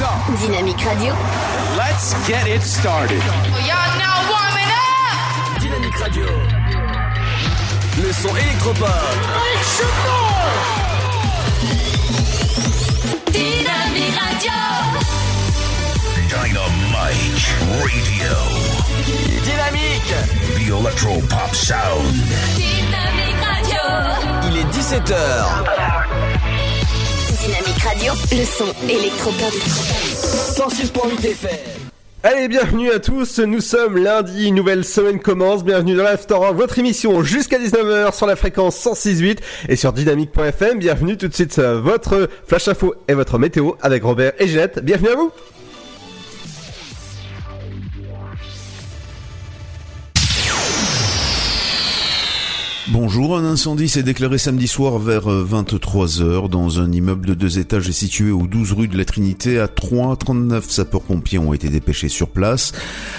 So, Dynamique Radio. let's get it started. Y'all now warming up! Dynamique Radio. Le son électropop. Dynamique Radio. Dynamite Radio. Dynamique. The Electro Pop Sound. Dynamique Radio. Il est 17h. Radio. Le son électropop. 106.8 FM. Allez, bienvenue à tous, nous sommes lundi, nouvelle semaine commence, bienvenue dans l'After votre émission jusqu'à 19h sur la fréquence 106.8 et sur dynamique.fm, bienvenue tout de suite euh, votre flash info et votre météo avec Robert et Ginette, bienvenue à vous Bonjour, un incendie s'est déclaré samedi soir vers 23h dans un immeuble de deux étages situé au 12 rue de la Trinité à 3. 39 sapeurs-pompiers ont été dépêchés sur place.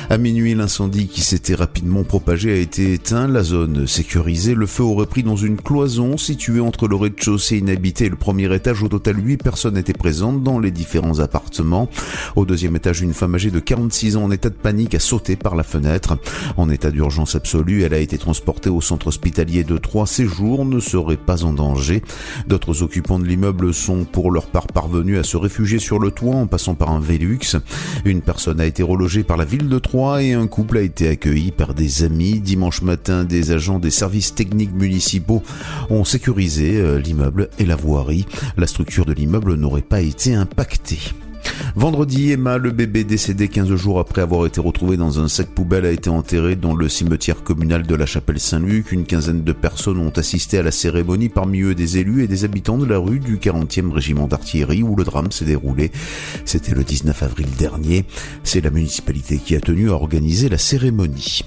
À minuit, l'incendie qui s'était rapidement propagé a été éteint. La zone sécurisée, le feu aurait pris dans une cloison située entre le rez-de-chaussée inhabité et le premier étage. Au total, 8 personnes étaient présentes dans les différents appartements. Au deuxième étage, une femme âgée de 46 ans en état de panique a sauté par la fenêtre. En état d'urgence absolue, elle a été transportée au centre hospitalier de Troyes. Ses jours ne seraient pas en danger. D'autres occupants de l'immeuble sont pour leur part parvenus à se réfugier sur le toit en passant par un Velux. Une personne a été relogée par la ville de Troyes et un couple a été accueilli par des amis. Dimanche matin, des agents des services techniques municipaux ont sécurisé euh, l'immeuble et la voirie. La structure de l'immeuble n'aurait pas été impactée. Vendredi, Emma, le bébé décédé 15 jours après avoir été retrouvé dans un sac poubelle, a été enterré dans le cimetière communal de la chapelle Saint-Luc. Une quinzaine de personnes ont assisté à la cérémonie, parmi eux des élus et des habitants de la rue du 40e régiment d'artillerie où le drame s'est déroulé. C'était le 19 avril dernier. C'est la municipalité qui a tenu à organiser la cérémonie.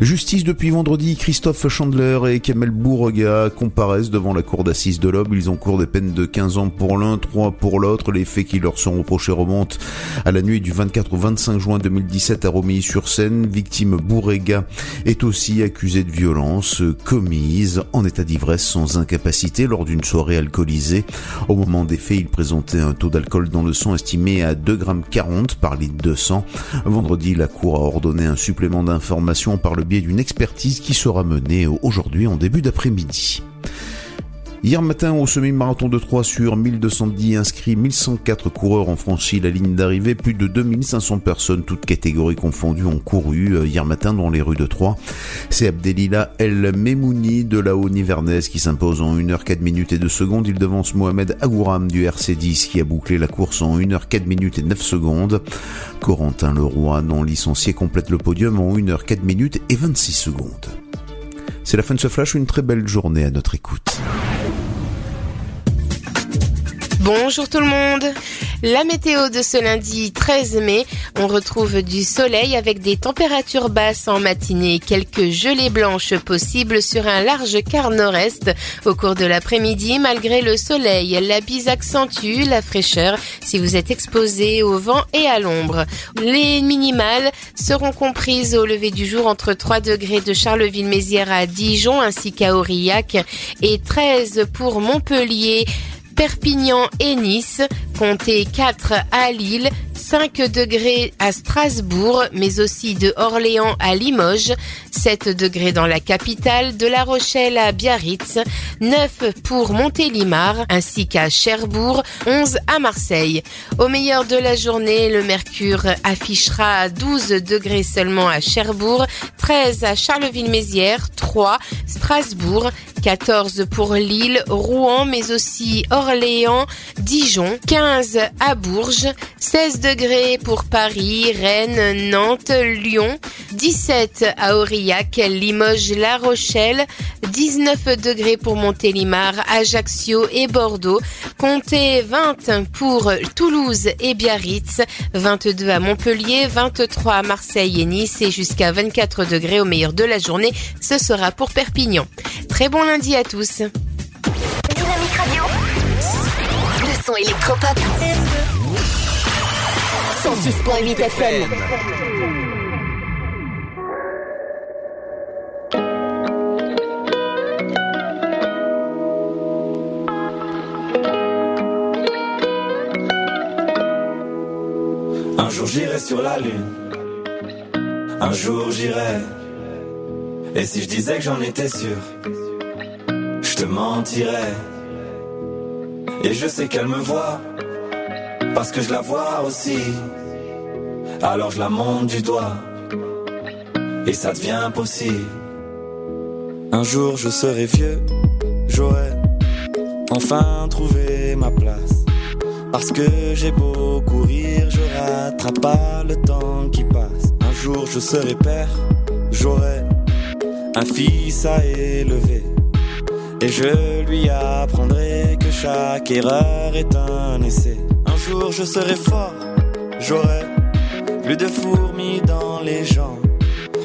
Justice depuis vendredi, Christophe Chandler et Kamel Bourrega comparaissent devant la cour d'assises de l'Aube. Ils encourent des peines de 15 ans pour l'un, 3 pour l'autre. Les faits qui leur sont reprochés remontent à la nuit du 24 au 25 juin 2017 à Romilly-sur-Seine. Victime Bourrega est aussi accusé de violence commise en état d'ivresse sans incapacité lors d'une soirée alcoolisée. Au moment des faits, il présentait un taux d'alcool dans le sang estimé à 2,40 g par litre de sang. Vendredi, la cour a ordonné un supplément d'information par le biais d'une expertise qui sera menée aujourd'hui en début d'après-midi. Hier matin, au semi-marathon de Troyes sur 1210 inscrits, 1104 coureurs ont franchi la ligne d'arrivée. Plus de 2500 personnes, toutes catégories confondues, ont couru euh, hier matin dans les rues de Troyes. C'est Abdelila El Memouni de la Haut-Nivernaise qui s'impose en 1h 4 minutes et 2 secondes. Il devance Mohamed Agouram du RC10 qui a bouclé la course en 1h 4 minutes et 9 secondes. Corentin Leroy, non licencié, complète le podium en 1h 4 minutes et 26 secondes. C'est la fin de ce flash, une très belle journée à notre écoute. Bonjour tout le monde. La météo de ce lundi 13 mai, on retrouve du soleil avec des températures basses en matinée, quelques gelées blanches possibles sur un large quart nord-est. Au cours de l'après-midi, malgré le soleil, la bise accentue la fraîcheur si vous êtes exposé au vent et à l'ombre. Les minimales seront comprises au lever du jour entre 3 degrés de Charleville-Mézières à Dijon ainsi qu'à Aurillac et 13 pour Montpellier. Perpignan et Nice, comptez 4 à Lille, 5 degrés à Strasbourg, mais aussi de Orléans à Limoges, 7 degrés dans la capitale, de La Rochelle à Biarritz, 9 pour Montélimar, ainsi qu'à Cherbourg, 11 à Marseille. Au meilleur de la journée, le mercure affichera 12 degrés seulement à Cherbourg, 13 à Charleville-Mézières, 3 Strasbourg, 14 pour Lille, Rouen, mais aussi Orléans, Dijon, 15 à Bourges, 16 degrés pour Paris, Rennes, Nantes, Lyon, 17 à Aurillac, Limoges, La Rochelle, 19 degrés pour Montélimar, Ajaccio et Bordeaux, comptez 20 pour Toulouse et Biarritz, 22 à Montpellier, 23 à Marseille et Nice et jusqu'à 24 degrés au meilleur de la journée, ce sera pour Perpignan. Très bon lundi à tous. Dynamique. Le son électropop. 106.8 FM. Un jour j'irai sur la lune. Un jour j'irai. Et si je disais que j'en étais sûr, je te mentirais. Et je sais qu'elle me voit, parce que je la vois aussi. Alors je la monte du doigt, et ça devient possible. Un jour je serai vieux, j'aurai enfin trouvé ma place. Parce que j'ai beau courir, je rattrape pas le temps qui passe. Un jour je serai père, j'aurai un fils à élever. Et je lui apprendrai que chaque erreur est un essai. Un jour je serai fort, j'aurai plus de fourmis dans les jambes.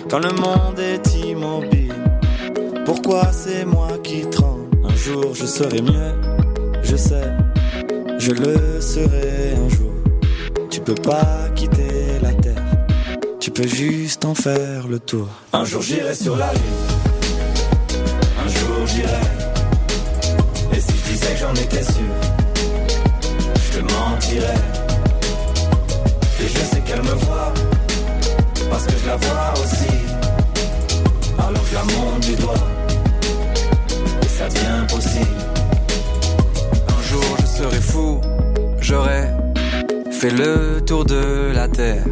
Quand le monde est immobile, pourquoi c'est moi qui tremble? Un jour je serai mieux, je sais, je le serai un jour. Tu peux pas quitter la terre, tu peux juste en faire le tour. Un jour j'irai sur la lune, un jour j'irai. Et si je disais que j'en étais sûr, qu'elle me voit, parce que je la vois aussi. Alors je la monte du doigt, et ça devient possible. Un jour je serai fou, j'aurai fait le tour de la terre.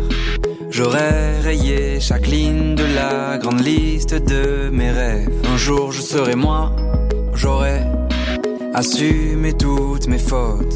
J'aurais rayé chaque ligne de la grande liste de mes rêves. Un jour je serai moi, j'aurais assumé toutes mes fautes.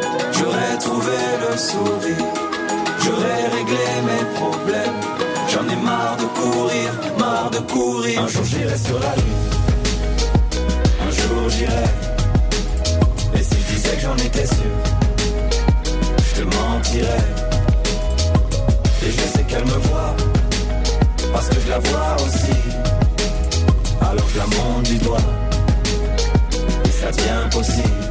j'aurai trouvé le sourire, j'aurai réglé mes problèmes. J'en ai marre de courir, marre de courir. Un jour j'irai sur la lune, un jour j'irai. Et si je disais que j'en étais sûr, je te mentirais. Et je sais qu'elle me voit, parce que je la vois aussi. Alors je la monte du doigt, et ça devient possible.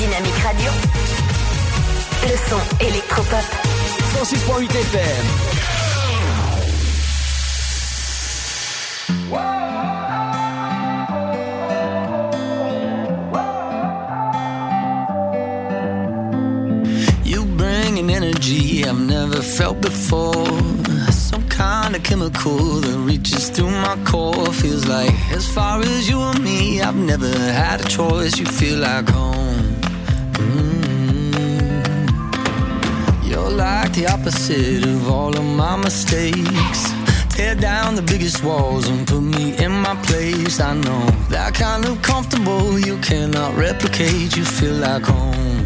Dynamique Radio. Le son électropop. 106.8 FM. You bring an energy I've never felt before. Some kind of chemical that reaches through my core. Feels like as far as you and me, I've never had a choice. You feel like home. Mm. You're like the opposite of all of my mistakes. Tear down the biggest walls and put me in my place. I know that kind of comfortable you cannot replicate. You feel like home.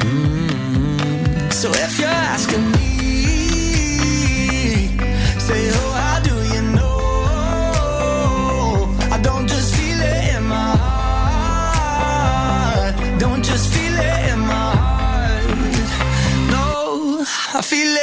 Mm. So if you're asking me, I feel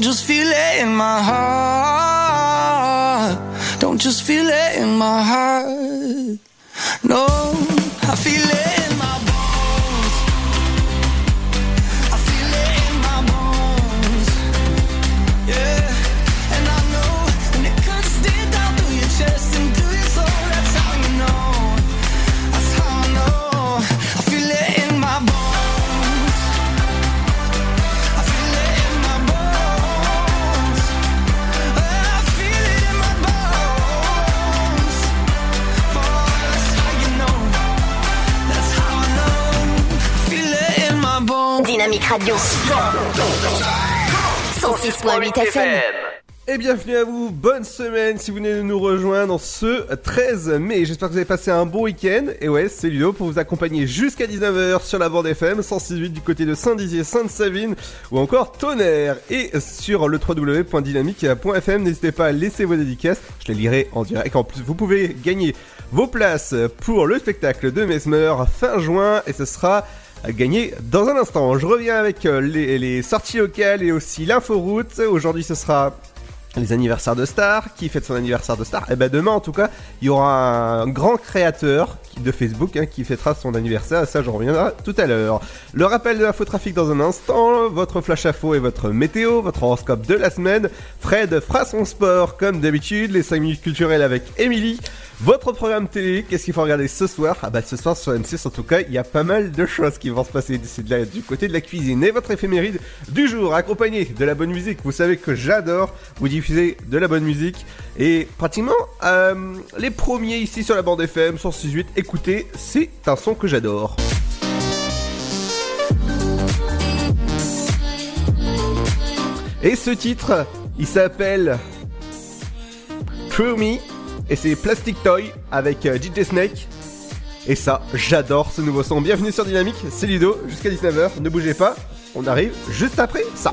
don't just feel it in my heart. Don't just feel it in my heart. 106.8 FM. Et bienvenue à vous, bonne semaine si vous venez de nous rejoindre ce 13 mai. J'espère que vous avez passé un bon week-end. Et ouais, c'est Ludo pour vous accompagner jusqu'à 19h sur la bande FM 168 du côté de Saint-Dizier, Sainte-Savine ou encore Tonnerre. Et sur le www.dynamique.fm, n'hésitez pas à laisser vos dédicaces, je les lirai en direct. En plus, vous pouvez gagner vos places pour le spectacle de Mesmer fin juin et ce sera à gagner dans un instant. Je reviens avec euh, les, sorties locales et aussi l'inforoute. Aujourd'hui, ce sera les anniversaires de stars. Qui fête son anniversaire de star? Et ben demain, en tout cas, il y aura un grand créateur de Facebook hein, qui fêtera son anniversaire. Ça, j'en reviendrai tout à l'heure. Le rappel de l'infotrafic dans un instant. Votre flash info et votre météo, votre horoscope de la semaine. Fred fera son sport comme d'habitude. Les 5 minutes culturelles avec Émilie. Votre programme télé, qu'est-ce qu'il faut regarder ce soir? Ah bah ce soir sur M6 en tout cas, il y a pas mal de choses qui vont se passer la- du côté de la cuisine. Et votre éphéméride du jour, accompagné de la bonne musique. Vous savez que j'adore vous diffuser de la bonne musique. Et pratiquement, euh, les premiers ici sur la bande FM 168, écoutez, c'est un son que j'adore. Et ce titre, il s'appelle True Me et c'est Plastic Toy avec euh, DJ Snake. Et ça, j'adore ce nouveau son. Bienvenue sur Dynamique, c'est Ludo, jusqu'à 19h, ne bougez pas, on arrive juste après ça.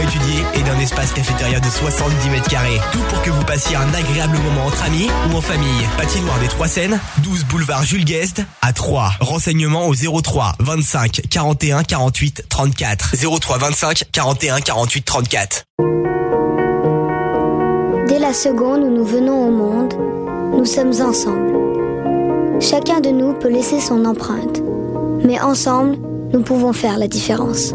étudiée et d'un espace cafétéria de 70 mètres carrés. Tout pour que vous passiez un agréable moment entre amis ou en famille. Patinoire des Trois Seines, 12 boulevard Jules Guest à 3. Renseignements au 03 25 41 48 34. 03 25 41 48 34. Dès la seconde où nous venons au monde, nous sommes ensemble. Chacun de nous peut laisser son empreinte, mais ensemble, nous pouvons faire la différence.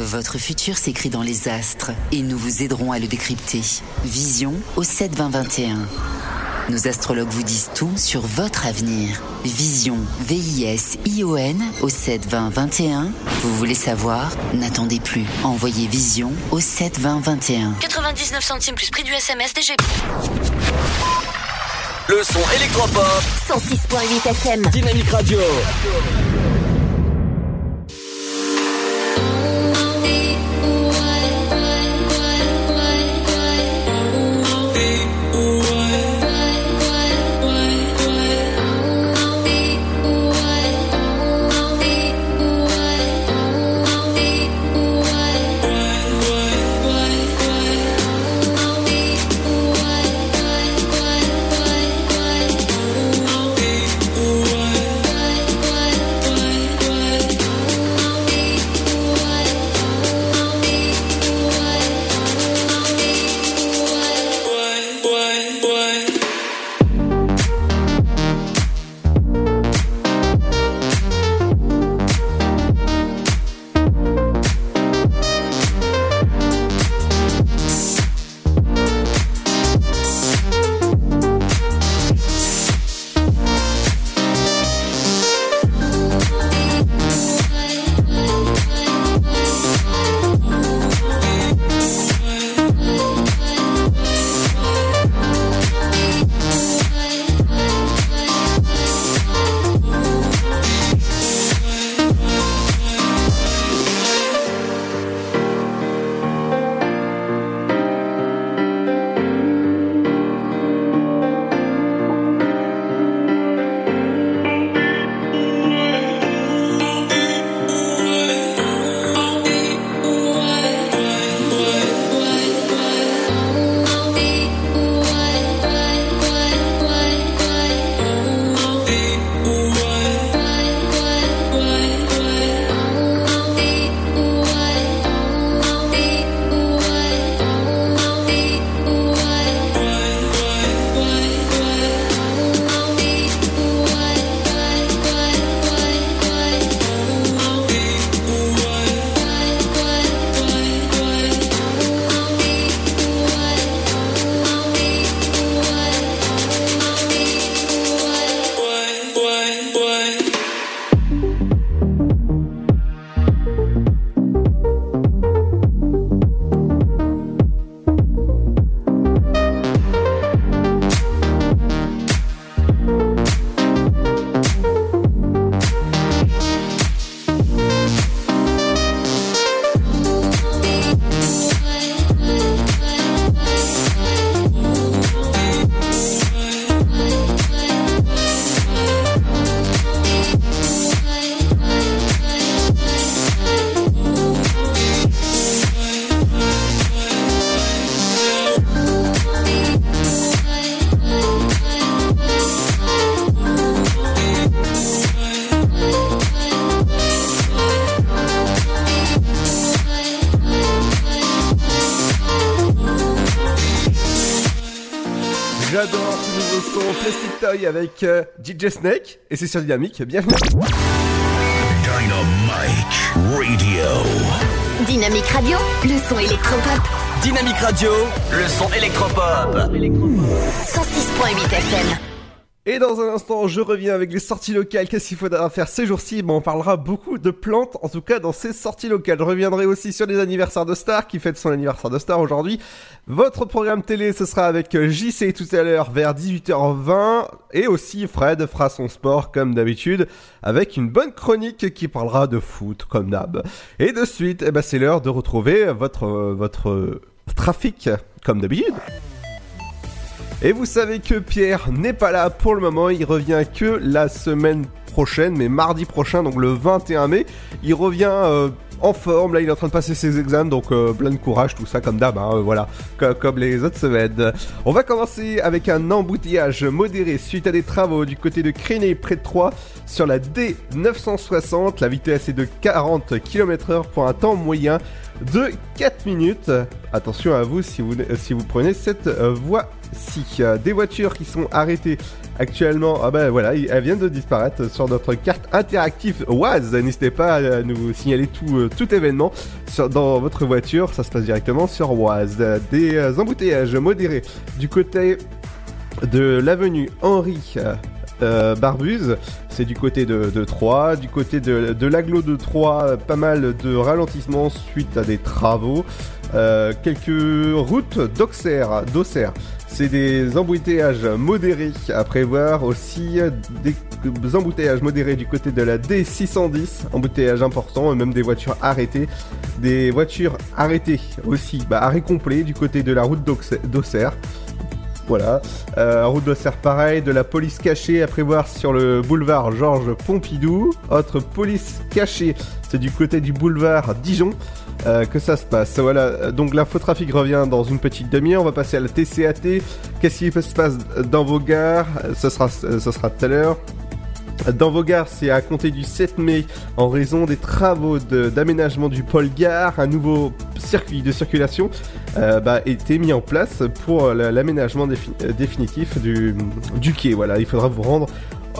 Votre futur s'écrit dans les astres et nous vous aiderons à le décrypter. Vision au 72021. Nos astrologues vous disent tout sur votre avenir. Vision, V-I-S-I-O-N au 7 20 21. Vous voulez savoir? N'attendez plus. Envoyez Vision au 7 20 21. 99 centimes plus prix du SMS DGP. Le son électropop. 106.8 FM. Dynamique Radio. Avec euh, DJ Snake et c'est sur Dynamique. Bienvenue. Dynamic Radio. Dynamique Radio, le son électropop. Dynamique Radio, le son électropop. 106.8 FM. Et dans un instant, je reviens avec les sorties locales. Qu'est-ce qu'il faudra faire ces jours-ci? Bon, On parlera beaucoup de plantes, en tout cas dans ces sorties locales. Je reviendrai aussi sur les anniversaires de Star, qui fête son anniversaire de Star aujourd'hui. Votre programme télé, ce sera avec JC tout à l'heure vers 18h20. Et aussi Fred fera son sport comme d'habitude, avec une bonne chronique qui parlera de foot comme d'hab. Et de suite, eh ben, c'est l'heure de retrouver votre, votre trafic comme d'habitude. Et vous savez que Pierre n'est pas là pour le moment, il revient que la semaine prochaine, mais mardi prochain, donc le 21 mai, il revient euh, en forme, là il est en train de passer ses examens, donc euh, plein de courage, tout ça comme d'hab, hein, euh, voilà, comme, les autres semaines. On va commencer avec un embouteillage modéré suite à des travaux du côté de Créné près de Troyes sur la D960, la vitesse est de 40 km/h pour un temps moyen de 4 minutes. Attention à vous si vous, si vous prenez cette euh, voie-ci. Des voitures qui sont arrêtées actuellement, ah ben voilà, elles viennent de disparaître sur notre carte interactive Oise. N'hésitez pas à nous signaler tout, euh, événement dans votre voiture, ça se passe directement sur Oise. Des euh, embouteillages modérés du côté de l'avenue Henri euh, Barbuse, c'est du côté de, Troyes, du côté de, de de Troyes, pas mal de ralentissements suite à des travaux. Quelques routes d'Auxerre, d'Auxerre. C'est des embouteillages modérés à prévoir aussi des embouteillages modérés du côté de la D610, embouteillage important, même des voitures arrêtées, des voitures arrêtées aussi, bah, arrêt complet du côté de la route d'Auxerre- d'Auxerre. Voilà. Euh, route d'Auxerre pareil, de la police cachée à prévoir sur le boulevard Georges Pompidou. Autre police cachée, c'est du côté du boulevard Dijon euh, que ça se passe. Voilà, Euh, donc l'infotrafic revient dans une petite demi-heure. On va passer à la TCAT. Qu'est-ce qui se passe dans vos gares? Ce sera, ce sera tout à l'heure. Dans vos gares, c'est à compter du 7 mai, en raison des travaux d'aménagement du pôle gare, un nouveau circuit de circulation euh, bah, été mis en place pour la- l'aménagement euh, définitif du quai. Voilà, il faudra vous rendre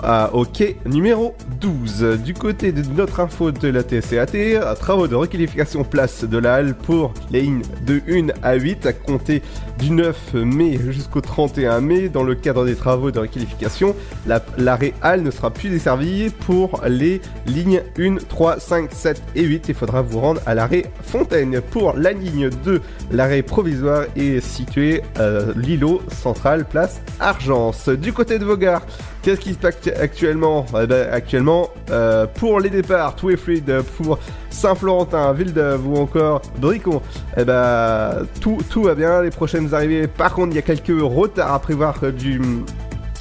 à- au quai numéro 12. Du côté de notre info de la TCAT, travaux de requalification place de la halle pour les lignes de 1 à 8 à compter du 9 mai jusqu'au 31 mai. Dans le cadre des travaux de requalification, la- l'arrêt halle ne sera plus desservi pour les lignes 1, 3, 5, 7 et 8. Il faudra vous rendre à l'arrêt Fontaine. Pour la ligne 2, l'arrêt provisoire est situé euh, l'îlot central, place Argence. Du côté de vos gares, Qu'est-ce qui se passe actu- actuellement? Eh ben, Actuellement, euh, pour les départs, tout est fluide. Pour Saint-Florentin, Villeneuve ou encore Bricon, eh ben, tout, tout va bien. Les prochaines arrivées, par contre, il y a quelques retards à prévoir euh, du,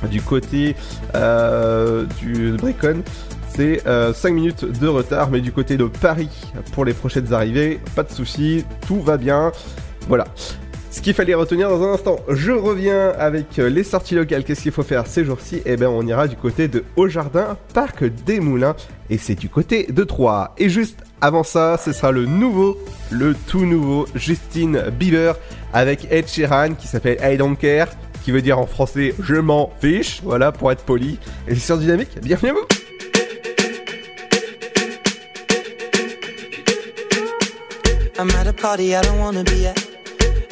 du côté euh, du Bricon. C'est 5 minutes de retard, mais du côté de Paris, pour les prochaines arrivées, pas de soucis, tout va bien. Voilà. Ce qu'il fallait retenir dans un instant, je reviens avec euh, les sorties locales. Qu'est-ce qu'il faut faire ces jours-ci? Eh bien, on ira du côté de Haut-Jardin, Parc des Moulins, et c'est du côté de Troyes. Et juste avant ça, ce sera le nouveau, le tout nouveau Justin Bieber avec Ed Sheeran qui s'appelle I Don't Care, qui veut dire en français je m'en fiche, voilà pour être poli. Et c'est sur Dynamique, bienvenue à vous I'm at a party I don't be at.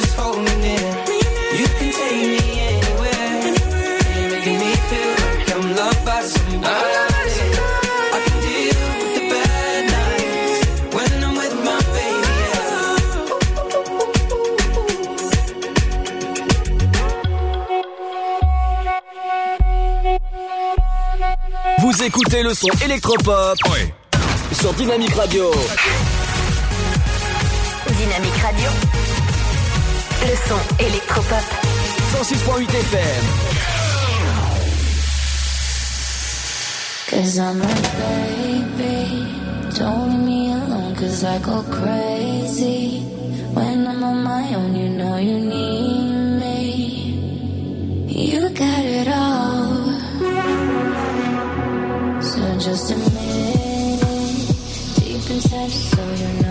just hold me near. You can take me anywhere. You're making me feel like I'm loved by somebody. I can deal with the bad nights when I'm with my baby. Vous écoutez le son électropop sur Dynamique Radio. Dynamique Radio. Le son électropop. 106.8 FM. Cause I'm a baby. Don't leave me alone, cause I go crazy. When I'm on my own, you know you need me. You got it all. So just admit it. Deep inside, just so you know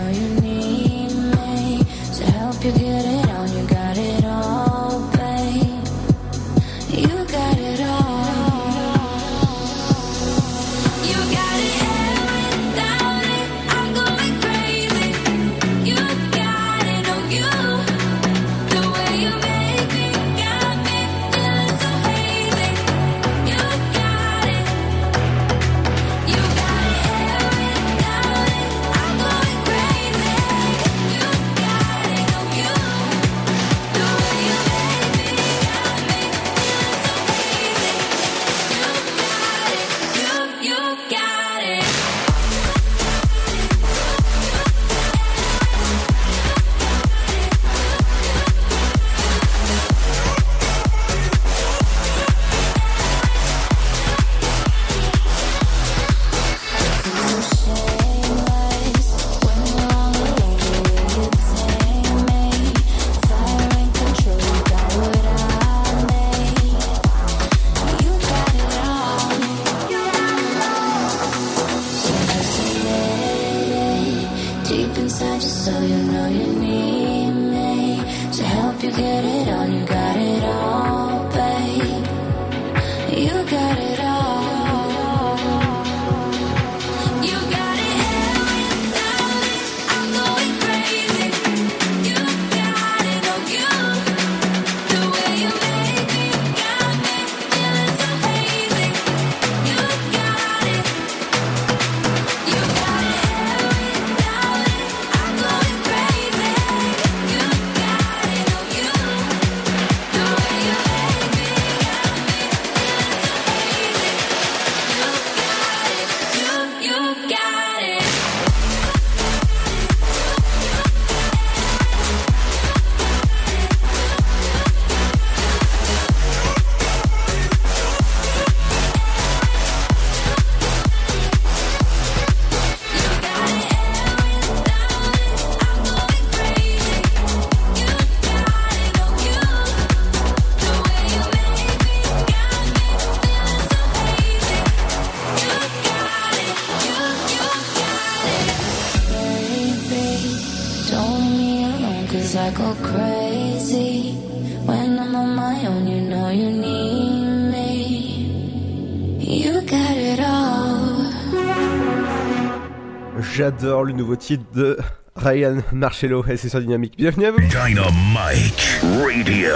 J'adore le nouveau titre de Ryan Marcello et c'est sur Dynamique. Bienvenue à vous. Dynamite Radio.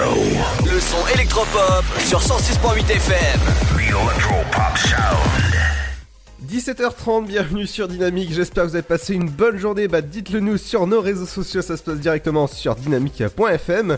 Le son électropop sur 106.8 FM. The Electropop Sound. 17h30, bienvenue sur Dynamique, j'espère que vous avez passé une bonne journée, bah dites-le nous sur nos réseaux sociaux, ça se passe directement sur dynamique.fm.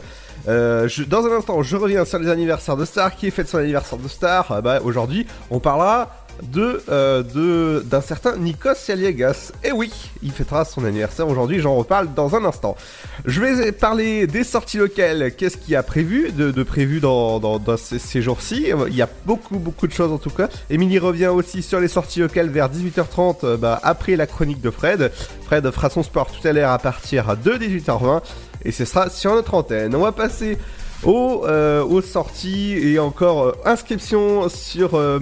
Euh, je- dans un instant, je reviens sur les anniversaires de Star, qui est fait son anniversaire de Star, Ah bah aujourd'hui, on parlera de euh, d'un certain Nikos Aliagas. Et oui, il fêtera son anniversaire aujourd'hui, j'en reparle dans un instant. Je vais parler des sorties locales, qu'est-ce qu'il y a prévu de, prévu dans, dans, dans ces, ces jours-ci? Il y a beaucoup beaucoup de choses en tout cas. Émilie revient aussi sur les sorties locales vers 18h30 euh, bah, après la chronique de Fred. Fred fera son sport tout à l'heure à partir de 18h20 et ce sera sur notre antenne. On va passer aux, euh, aux sorties et encore euh, inscription sur euh,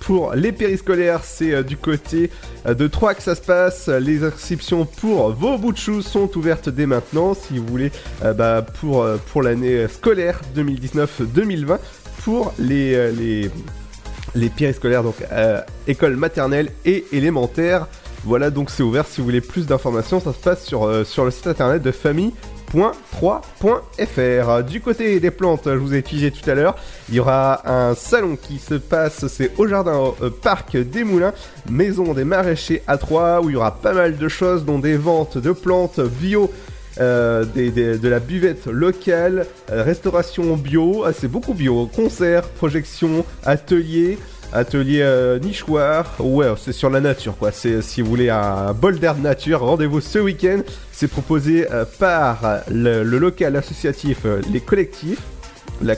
pour les périscolaires c'est euh, du côté de Troyes que ça se passe. Les inscriptions pour vos bouts de choux sont ouvertes dès maintenant si vous voulez bah, pour pour l'année scolaire 2019-2020 pour les les les périscolaires donc école maternelle et élémentaire. Voilà donc c'est ouvert si vous voulez plus d'informations. Ça se passe sur sur le site internet de famille .3.fr. Du côté des plantes, je vous ai utilisé tout à l'heure, il y aura un salon qui se passe, c'est au jardin euh, parc des Moulins, maison des maraîchers à Troyes, où il y aura pas mal de choses, dont des ventes de plantes bio. euh, de la buvette locale, euh, restauration bio, ah, c'est beaucoup bio, concerts, projections, ateliers, atelier euh, nichoir, ouais c'est sur la nature quoi, c'est si vous voulez un bol d'air de nature, rendez-vous ce week-end, c'est proposé euh, par le, local associatif euh, Les Collectifs, la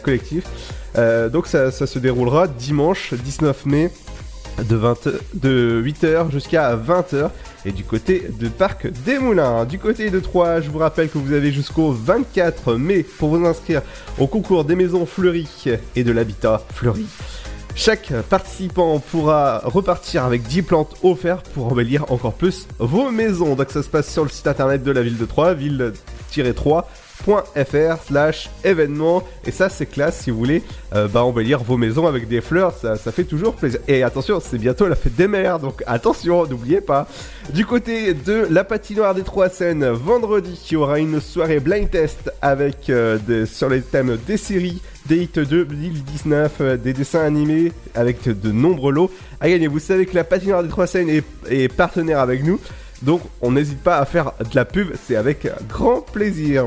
Euh, donc ça, ça se déroulera dimanche 19 mai de, 20, de 8h jusqu'à 20h et du côté de Parc des Moulins. Du côté de Troyes, je vous rappelle que vous avez jusqu'au 24 mai pour vous inscrire au concours des maisons fleuries et de l'habitat fleuri. Chaque participant pourra repartir avec 10 plantes offertes pour embellir encore plus vos maisons. Donc ça se passe sur le site internet de la ville de Troyes, ville-3.fr slash événements. Et ça c'est classe si vous voulez euh, bah, embellir vos maisons avec des fleurs, ça, fait toujours plaisir. Et attention, c'est bientôt la fête des mères, donc attention, n'oubliez pas. Du côté de la patinoire des Trois Seines, vendredi, y aura une soirée blind test avec euh, des- sur les thèmes des séries, des hits 2019, euh, des dessins animés avec de, nombreux lots à gagner. Vous savez que la patinoire des Trois est, est partenaire avec nous, donc on n'hésite pas à faire de la pub, c'est avec grand plaisir.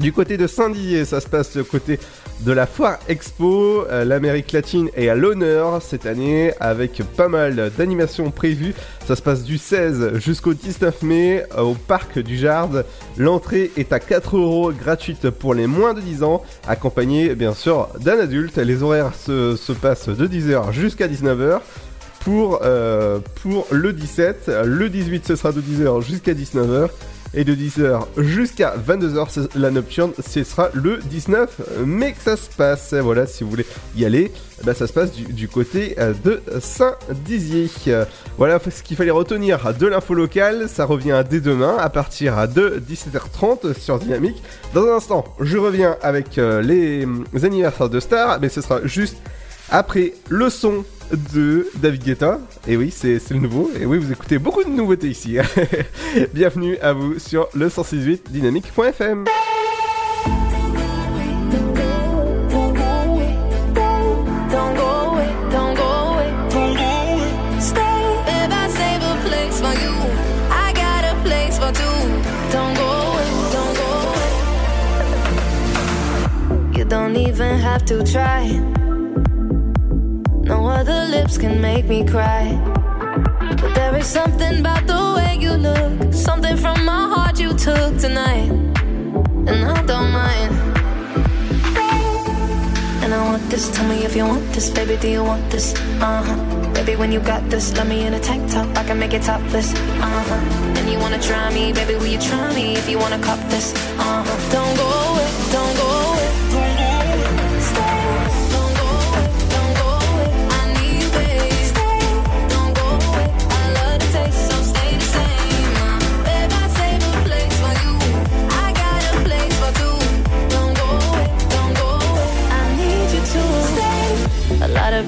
Du côté de Saint-Dizier, ça se passe du côté de la Foire Expo. Euh, L'Amérique latine est à l'honneur cette année avec pas mal d'animations prévues. Ça se passe du 16 jusqu'au 19 mai euh, au Parc du Jard. L'entrée est à 4 euros gratuite pour les moins de 10 ans, accompagnée bien sûr d'un adulte. Les horaires se, se passent de 10h jusqu'à 19h. Pour, euh, pour le 17, le 18 ce sera de 10h jusqu'à 19h et de 10h jusqu'à 22h c'est- la nocturne ce sera le 19 mai que ça se passe voilà si vous voulez y aller bah, ça se passe du, du côté euh, de Saint-Dizier. Euh, voilà ce qu'il fallait retenir de l'info locale ça revient dès demain à partir de 17h30 sur Dynamique. Dans un instant je reviens avec euh, les, les anniversaires de stars mais ce sera juste après le son de David Guetta, et oui, c'est le nouveau, et oui, vous écoutez beaucoup de nouveautés ici. Bienvenue à vous sur le 168 dynamique.fm. Don't even have to try. Lips can make me cry. But there is something about the way you look, something from my heart you took tonight, and I don't mind. And I want this, tell me if you want this, baby, do you want this? Uh huh. Baby, when you got this, let me in a tank top, I can make it topless. Uh huh. And you wanna try me, baby, will you try me if you wanna cop this? Uh huh. Don't go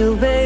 about you,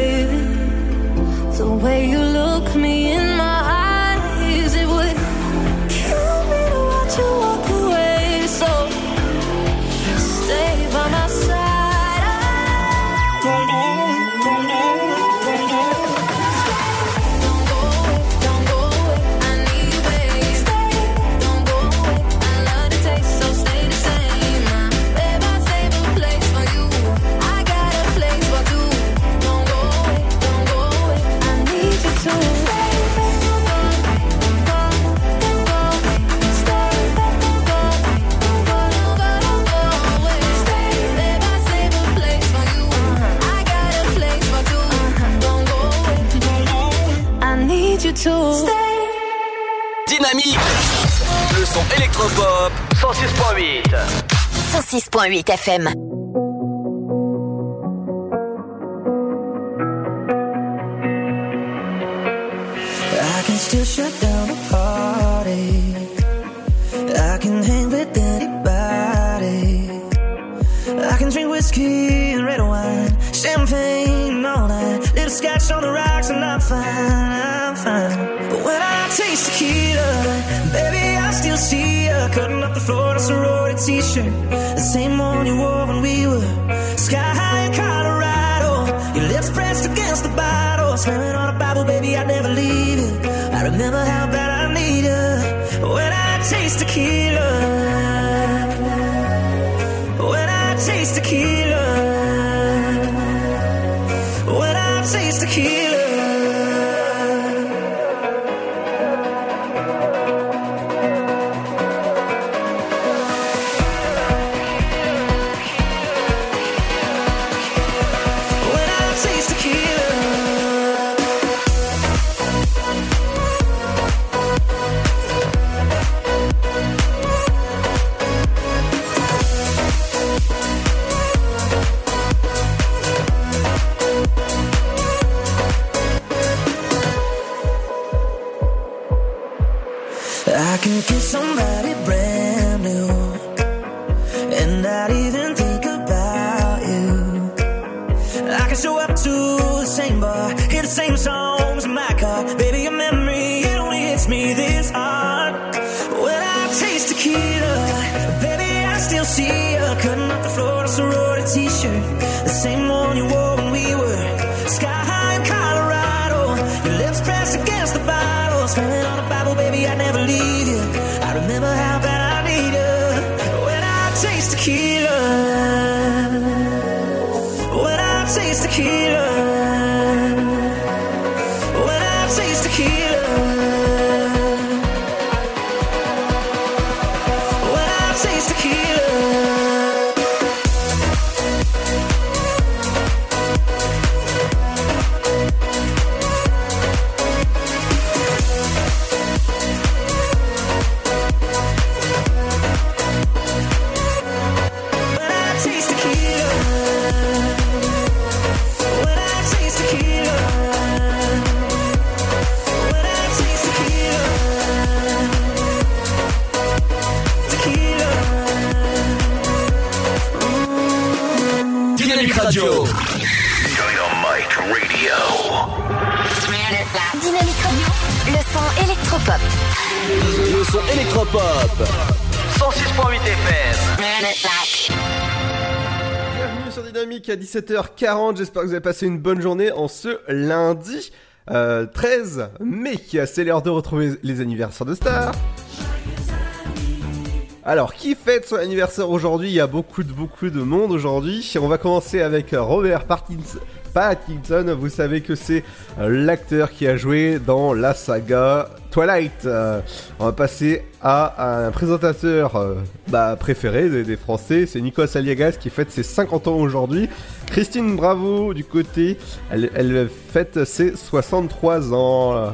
106.8 FM. I can still shut down a party. I can hang with anybody. I can drink whiskey and red wine, champagne all night. Little scotch on the rocks, and I'm fine, I'm fine. But when I taste tequila, baby, I still see you cutting up the floor in a sorority t-shirt, bottle, swearing on a Bible, baby, I'd never leave you. I remember how bad I need you when I taste tequila. 17h40. J'espère que vous avez passé une bonne journée en ce lundi euh, 13 mai. C'est l'heure de retrouver les anniversaires de stars. Alors, qui fête son anniversaire aujourd'hui? Il y a beaucoup de beaucoup de monde aujourd'hui. On va commencer avec Robert Parkinson. Pattinson, vous savez que c'est euh, l'acteur qui a joué dans la saga Twilight. Euh, on va passer à un présentateur euh, bah, préféré des, des Français, c'est Nicolas Aliagas qui fête ses 50 ans aujourd'hui. Christine Bravo du côté, elle, elle fête ses 63 ans.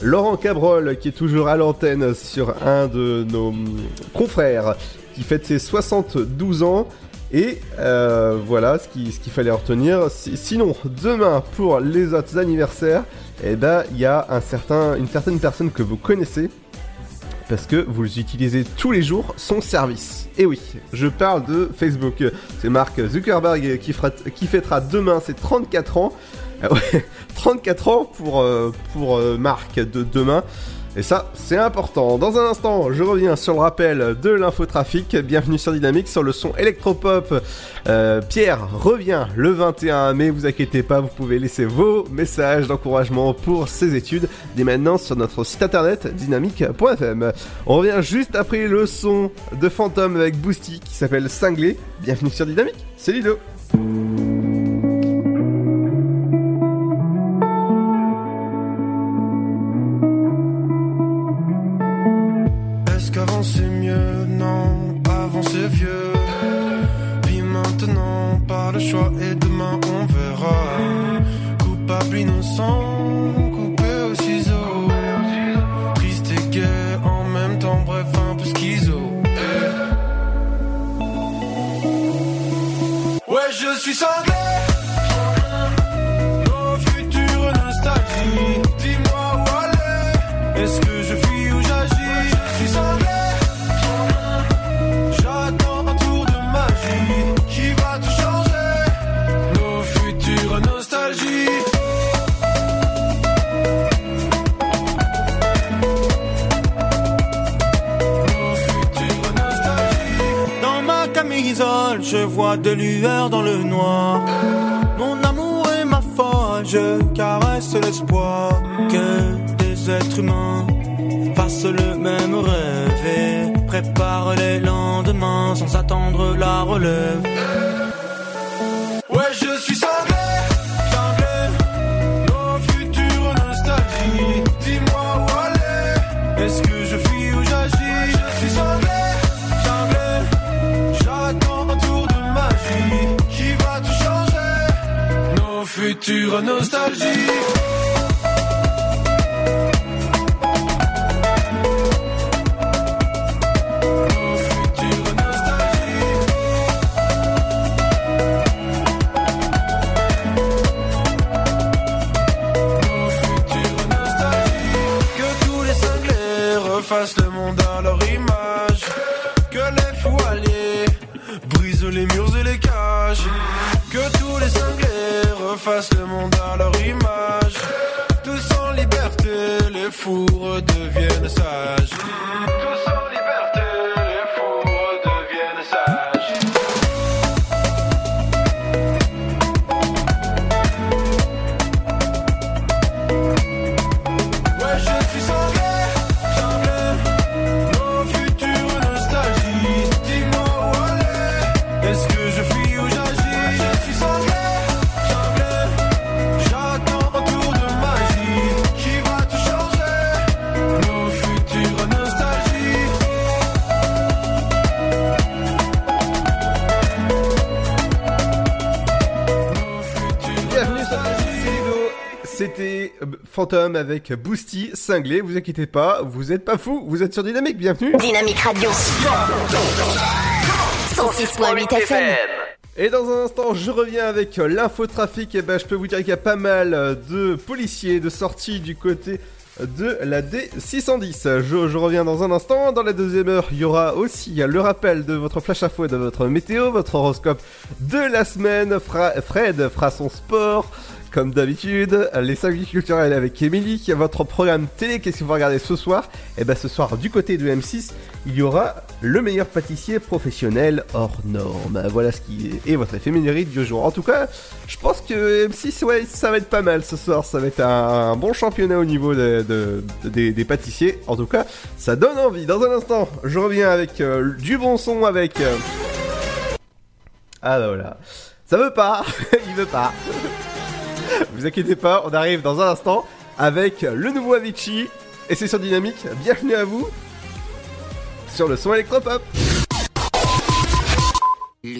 Laurent Cabrol qui est toujours à l'antenne sur un de nos hum, confrères qui fête ses 72 ans. Et euh, voilà ce qu'il ce qu'il fallait retenir. Si- Sinon, demain pour les autres anniversaires, eh ben il y a un certain, une certaine personne que vous connaissez. parce que vous utilisez tous les jours son service. Et oui, je parle de Facebook. C'est Mark Zuckerberg qui, fêtera demain ses 34 ans. Ah ouais, 34 ans pour, euh, pour euh, Marc de demain. Et ça, c'est important. Dans un instant, je reviens sur le rappel de l'infotrafic. Bienvenue sur Dynamique sur le son électropop. Euh, Pierre revient le 21 mai. Vous inquiétez pas, vous pouvez laisser vos messages d'encouragement pour ses études dès maintenant sur notre site internet dynamique.fm. On revient juste après le son de Phantom avec Boosty qui s'appelle Cinglé. Bienvenue sur Dynamique. C'est Lido. Phantom avec Boosty, cinglé, vous inquiétez pas, vous êtes pas fou, vous êtes sur Dynamique, bienvenue Dynamique Radio. 106.8 FM. Et dans un instant, je reviens avec l'infotrafic. Et ben, je peux vous dire qu'il y a pas mal de policiers de sortie du côté de la D610. Je, je reviens dans un instant. Dans la deuxième heure, il y aura aussi le rappel de votre flash info et de votre météo, votre horoscope de la semaine. Fra- Fred fera son sport. Comme d'habitude, les 5 vies culturelles avec Émilie, votre programme télé, qu'est-ce que vous regardez ce soir? Et ben ce soir, du côté de M6, il y aura le meilleur pâtissier professionnel hors norme. Voilà ce qui est votre éphéméride du jour. En tout cas, je pense que M6, ouais, ça va être pas mal ce soir. Ça va être un, bon championnat au niveau de- de- de- des, pâtissiers. En tout cas, ça donne envie. Dans un instant, je reviens avec euh, du bon son, avec... euh, Ah là voilà. Ça veut pas, il veut pas. Vous inquiétez pas, on arrive dans un instant avec le nouveau Avicii et c'est sur Dynamique. Bienvenue à vous sur le son électropop.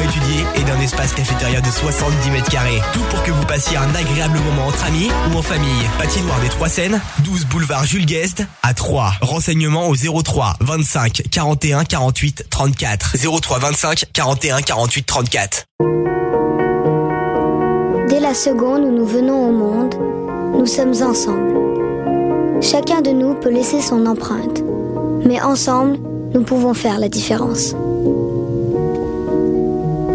étudiée et d'un espace cafétéria de 70 mètres carrés. Tout pour que vous passiez un agréable moment entre amis ou en famille. Patinoire des Trois Seines, 12 boulevard Jules Guest à 3. Renseignements au 03 25 41 48 34. 03 25 41 48 34. Dès la seconde où nous venons au monde, nous sommes ensemble. Chacun de nous peut laisser son empreinte, mais ensemble, nous pouvons faire la différence.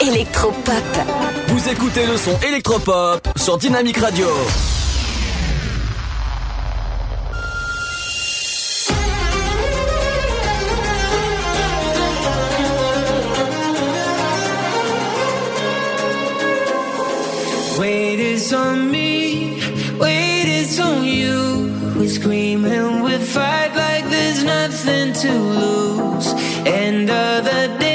électropop. Vous écoutez le son électropop sur Dynamique Radio. Wait, it's on me. Wait, it's on you. We scream and we fight like there's nothing to lose. End of the day,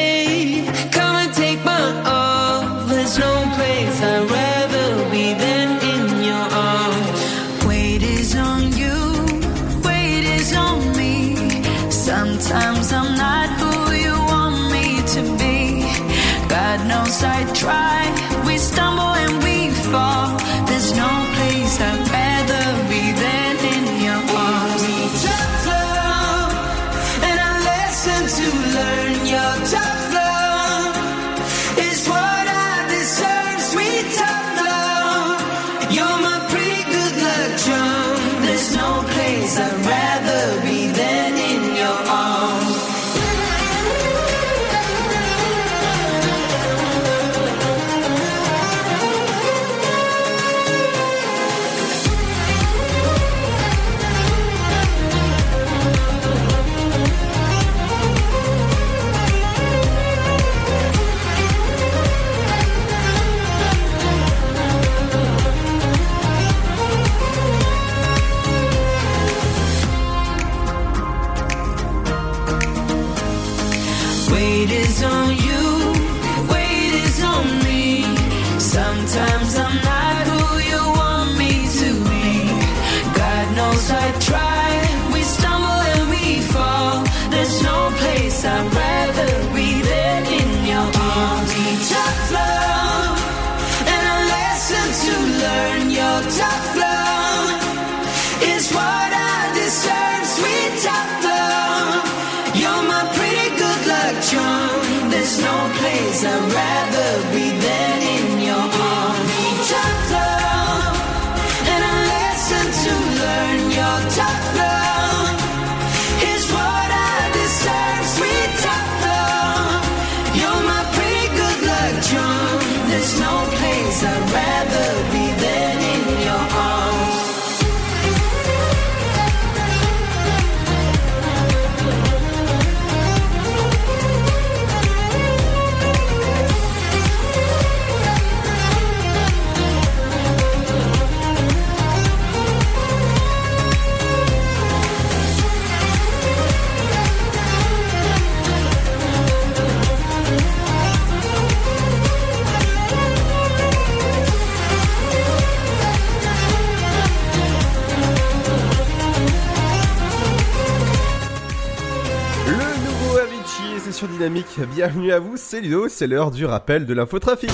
Bienvenue à vous, c'est Ludo, c'est l'heure du rappel de l'infotrafic.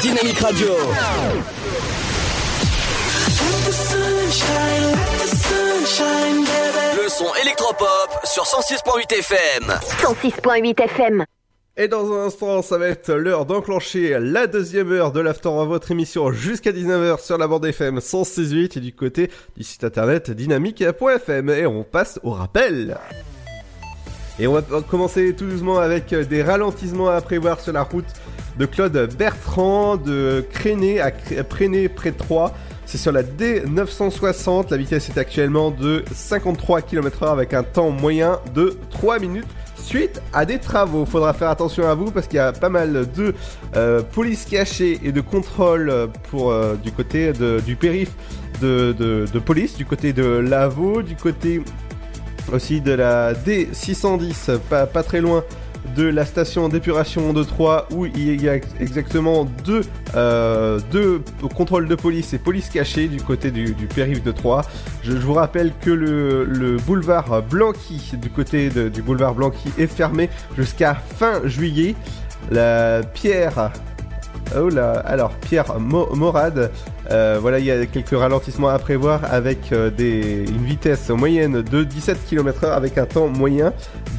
Dynamique Radio. Le son électropop sur 106.8 FM. 106.8 FM. Et dans un instant, ça va être l'heure d'enclencher la deuxième heure de l'after à votre émission jusqu'à 19h sur la bande FM 106.8 et du côté du site internet dynamique.fm. Et on passe au rappel. Et on va commencer tout doucement avec des ralentissements à prévoir sur la route de Claude Bertrand de Créné à Préné près de 3. C'est sur la D960, la vitesse est actuellement de 53 km/h avec un temps moyen de 3 minutes suite à des travaux. Faudra faire attention à vous parce qu'il y a pas mal de euh, police cachée et de contrôle pour euh, du côté du périph de, de, de, police, du côté de Lavaux, du côté aussi de la D610, pas, très loin de la station d'épuration de Troyes où il y a exactement deux, euh, deux contrôles de police et police cachée du côté du, périph' de Troyes. Je, vous rappelle que le, le boulevard Blanqui, du côté du boulevard Blanqui, est fermé jusqu'à fin juillet. La pierre Oh là, alors Pierre Mo Morad, euh, voilà, il y a quelques ralentissements à prévoir avec euh, une vitesse moyenne de 17 km/h avec un temps moyen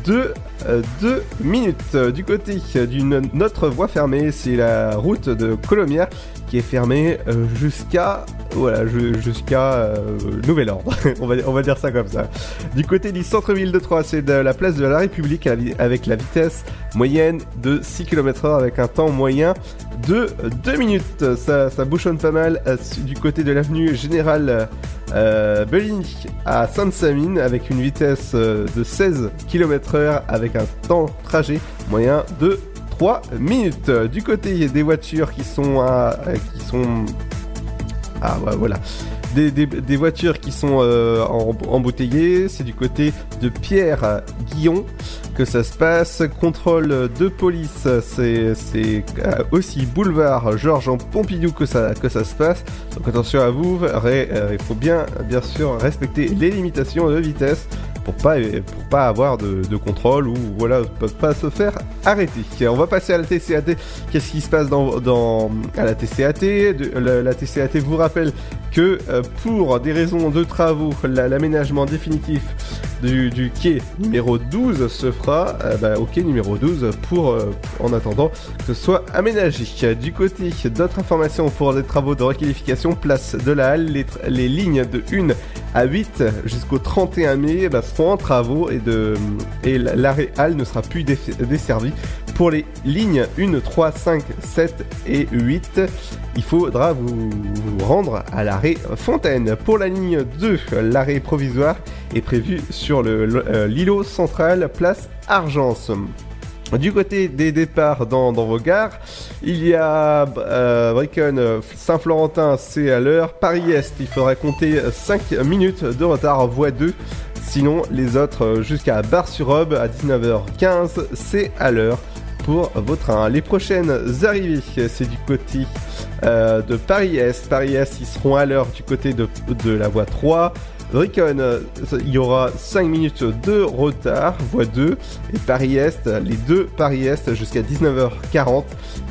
de euh, 2 minutes. Du côté d'une autre voie fermée, c'est la route de Colomières qui est fermée euh, jusqu'à voilà jusqu'à euh, nouvel ordre. on va on va dire ça comme ça. Du côté du centre-ville de Troyes, c'est de la place de la République avec la vitesse moyenne de 6 km/h avec un temps moyen de 2 minutes. Ça, ça bouchonne pas mal euh, du côté de l'avenue Générale euh, à Sainte-Samine avec une vitesse de 16 km/h avec un temps trajet moyen de 3 minutes. Du côté des voitures qui sont à, qui sont ah voilà. Des, des, voitures qui sont euh, embouteillées, c'est du côté de Pierre Guillon que ça se passe. Contrôle de police, c'est aussi boulevard Georges Pompidou que ça, que ça se passe. Donc attention à vous, euh, il faut bien, bien sûr respecter les limitations de vitesse pour pas pour pas avoir de, contrôle ou voilà pas, se faire arrêter. On va passer à la TCAT. Qu'est-ce qui se passe dans, dans à la TCAT la, TCAT vous rappelle que euh, pour des raisons de travaux, l'aménagement la, définitif du, du, quai numéro 12 se fera euh, bah, au quai numéro 12 pour euh, en attendant que ce soit aménagé. Du côté d'autres informations pour les travaux de requalification, place de la halle, les, les lignes de 1 à 8 jusqu'au 31 mai bah, seront en travaux et, l'arrêt halle ne sera plus desservi pour les lignes 1, 3, 5, 7 et 8. Il faudra vous, vous rendre à l'arrêt Fontaine. Pour la ligne 2, l'arrêt provisoire est prévu sur l'îlot euh, central, place Argence. Du côté des départs dans, vos gares, il y a euh, Saint-Florentin, c'est à l'heure. Paris-Est, il faudra compter 5 minutes de retard, voie 2. Sinon, les autres jusqu'à Bar-sur-Aube à 19h15, c'est à l'heure pour vos trains. Les prochaines arrivées, c'est du côté euh, de Paris-Est. Paris-Est, ils seront à l'heure du côté de la voie 3. Ricon, il y aura 5 minutes de retard, voie 2, et Paris-Est, les deux Paris-Est jusqu'à 19h40,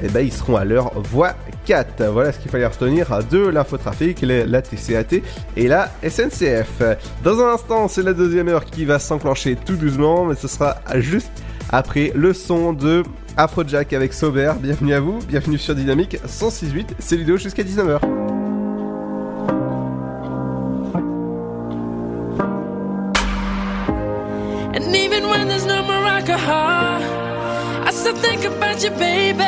et ben ils seront à l'heure, voie 4. Voilà ce qu'il fallait retenir de l'infotrafic, la TCAT et la SNCF. Dans un instant, c'est la deuxième heure qui va s'enclencher tout doucement, mais ce sera juste après le son de Afrojack avec Sauber. Bienvenue à vous, bienvenue sur Dynamique 106.8, c'est Ludo jusqu'à 19h. No more alcohol, I still think about you, baby.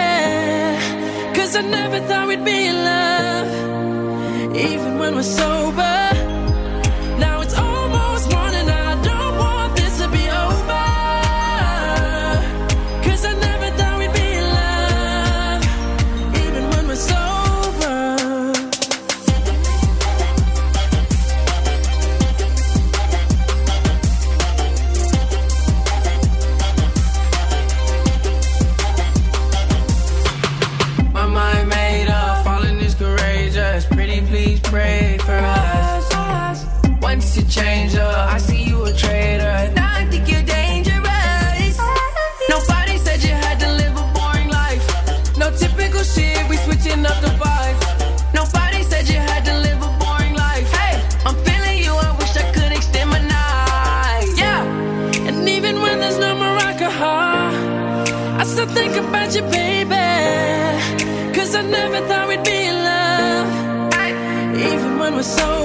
Cause I never thought we'd be in love, even when we're sober. change up. I see you a traitor. Now I think you're dangerous. Nobody said you had to live a boring life. No typical shit, we switching up the vibe. Nobody said you had to live a boring life. Hey, I'm feeling you, I wish I could extend my night. Yeah, and even when there's no alcohol, I still think about you, baby. Cause I never thought we'd be in love. Even when we're so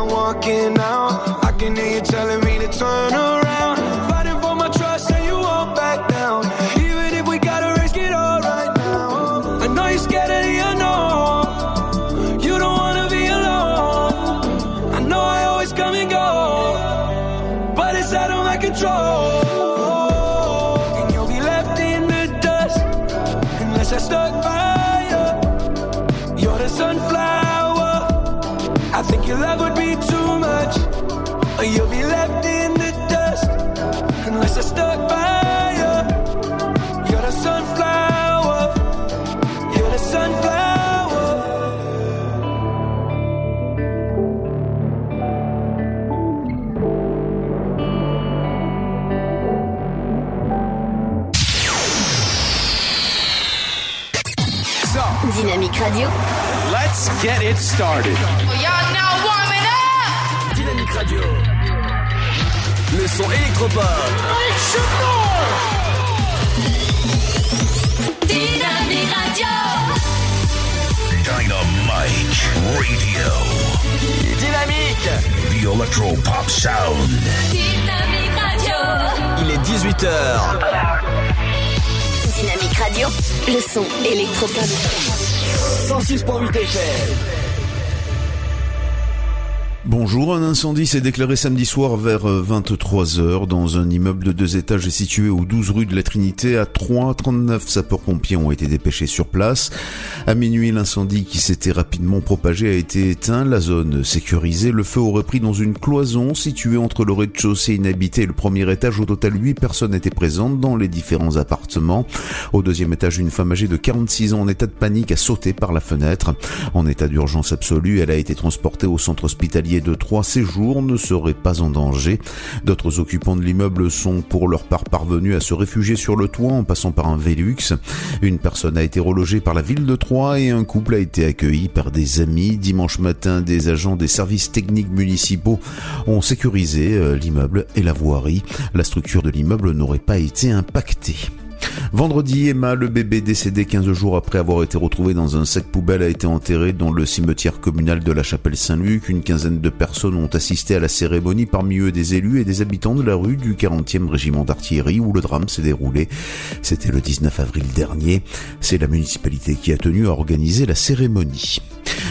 I'm walking out. I can hear you telling me to turn around. get now warming up. Dynamique Radio. Le son électropop. Mike Dynamique Radio. Dynamite Radio. Dynamique. The Electro Pop Sound. Dynamique Radio. Il est 18h. Dynamique Radio, le son électropop. 106.8 FM. Bonjour, un incendie s'est déclaré samedi soir vers 23h dans un immeuble de deux étages situé au 12 rue de la Trinité à 3. 39 sapeurs-pompiers ont été dépêchés sur place. À minuit, l'incendie qui s'était rapidement propagé a été éteint. La zone sécurisée, le feu aurait pris dans une cloison située entre le rez-de-chaussée inhabité et le premier étage. Au total, 8 personnes étaient présentes dans les différents appartements. Au deuxième étage, une femme âgée de 46 ans en état de panique a sauté par la fenêtre. En état d'urgence absolue, elle a été transportée au centre hospitalier de trois séjours ne seraient pas en danger. D'autres occupants de l'immeuble sont pour leur part parvenus à se réfugier sur le toit en passant par un Velux. Une personne a été relogée par la ville de Troyes et un couple a été accueilli par des amis. Dimanche matin, des agents des services techniques municipaux ont sécurisé euh, l'immeuble et la voirie. La structure de l'immeuble n'aurait pas été impactée. Vendredi, Emma, le bébé décédé 15 jours après avoir été retrouvé dans un sac poubelle, a été enterré dans le cimetière communal de la chapelle Saint-Luc. Une quinzaine de personnes ont assisté à la cérémonie, parmi eux des élus et des habitants de la rue du 40e régiment d'artillerie où le drame s'est déroulé. C'était le 19 avril dernier. C'est la municipalité qui a tenu à organiser la cérémonie.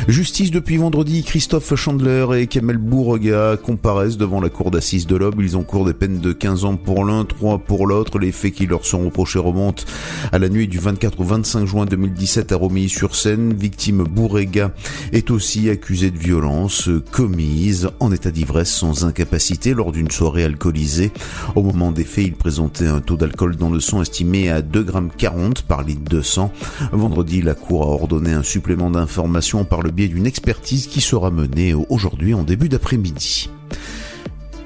Justice depuis vendredi, Christophe Chandler et Kamel Bourrega comparaissent devant la cour d'assises de l'Aube. Ils ont cours des peines de 15 ans pour l'un, 3 pour l'autre. Les faits qui leur sont reprochés remontent à la nuit du 24 au 25 juin 2017 à Romilly-sur-Seine. Victime Bourrega est aussi accusé de violence commise en état d'ivresse sans incapacité lors d'une soirée alcoolisée. Au moment des faits, il présentait un taux d'alcool dans le sang estimé à 2,40 g par litre de sang. Vendredi, la cour a ordonné un supplément d'informations par le biais d'une expertise qui sera menée aujourd'hui en début d'après-midi.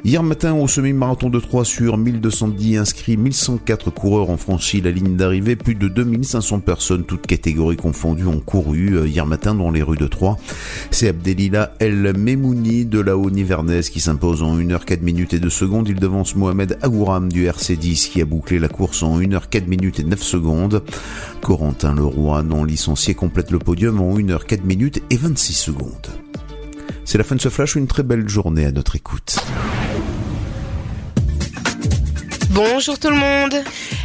Hier matin, au semi-marathon de 3 sur 1210 inscrits, 1104 coureurs ont franchi la ligne d'arrivée. Plus de 2500 personnes, toutes catégories confondues, ont couru euh, hier matin dans les rues de Troyes. C'est Abdelila El Memouni de la Haut-Nivernaise qui s'impose en 1h 4 minutes et 2 secondes. Il devance Mohamed Agouram du RC10 qui a bouclé la course en 1h 4 minutes et 9 secondes. Corentin Leroy, non licencié, complète le podium en 1h 4 minutes et 26 secondes. C'est la fin de ce flash, une très belle journée à notre écoute. Bonjour tout le monde.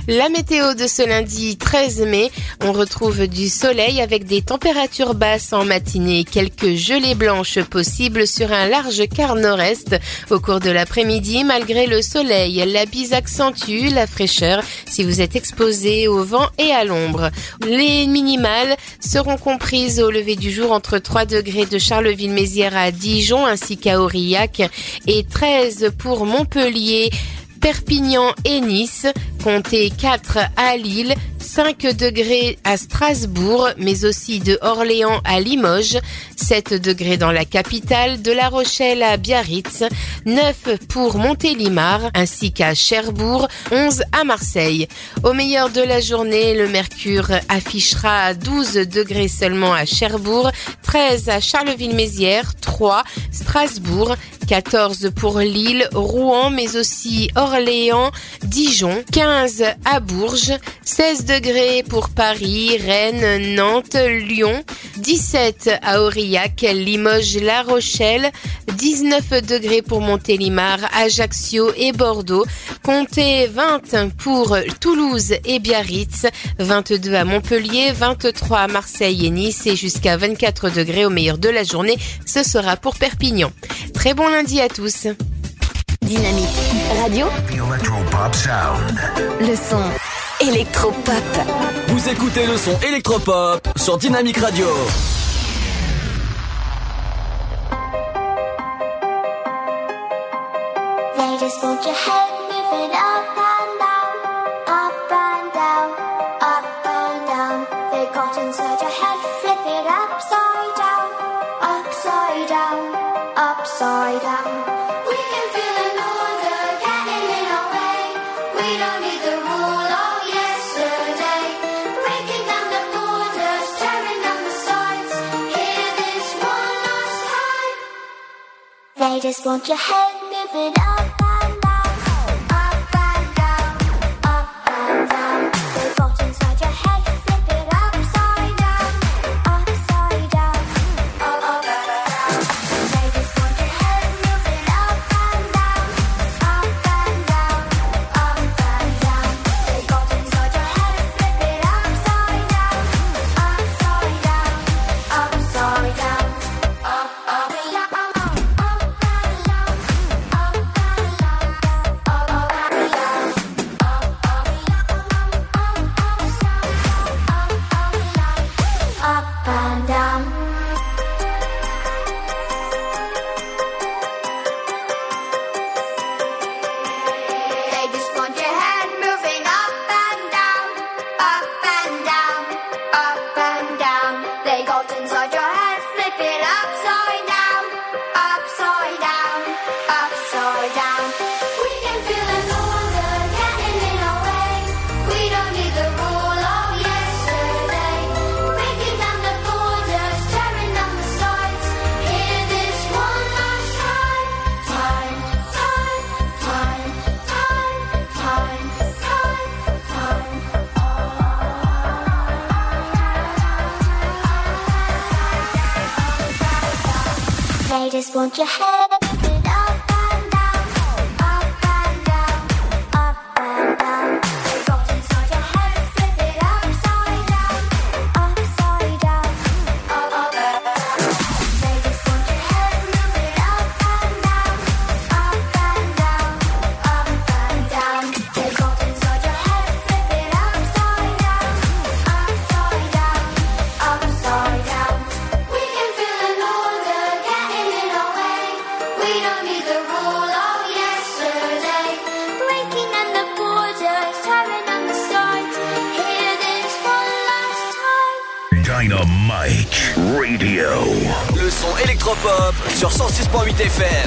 La météo de ce lundi 13 mai, on retrouve du soleil avec des températures basses en matinée, quelques gelées blanches possibles sur un large quart nord-est. Au cours de l'après-midi, malgré le soleil, la bise accentue la fraîcheur si vous êtes exposé au vent et à l'ombre. Les minimales seront comprises au lever du jour entre 3 degrés de Charleville-Mézières à Dijon ainsi qu'à Aurillac et 13 pour Montpellier. Perpignan et Nice, comptez 4 à Lille, 5 degrés à Strasbourg, mais aussi de Orléans à Limoges, 7 degrés dans la capitale, de La Rochelle à Biarritz, 9 pour Montélimar, ainsi qu'à Cherbourg, 11 à Marseille. Au meilleur de la journée, le mercure affichera 12 degrés seulement à Cherbourg, 13 à Charleville-Mézières, 3 Strasbourg, 14 pour Lille, Rouen, mais aussi Orléans, Dijon, 15 à Bourges, 16 degrés pour Paris, Rennes, Nantes, Lyon, 17 à Aurillac, Limoges, La Rochelle, 19 degrés pour Montélimar, Ajaccio et Bordeaux, comptez 20 pour Toulouse et Biarritz, 22 à Montpellier, 23 à Marseille et Nice et jusqu'à 24 degrés au meilleur de la journée, ce sera pour Perpignan. Très bon lundi à tous. Dynamique Radio. The Electro Pop Sound. Le son électropop. Vous écoutez le son électropop sur Dynamique Radio. They just want your head moving up They just want your head moving haters want your head. défaite.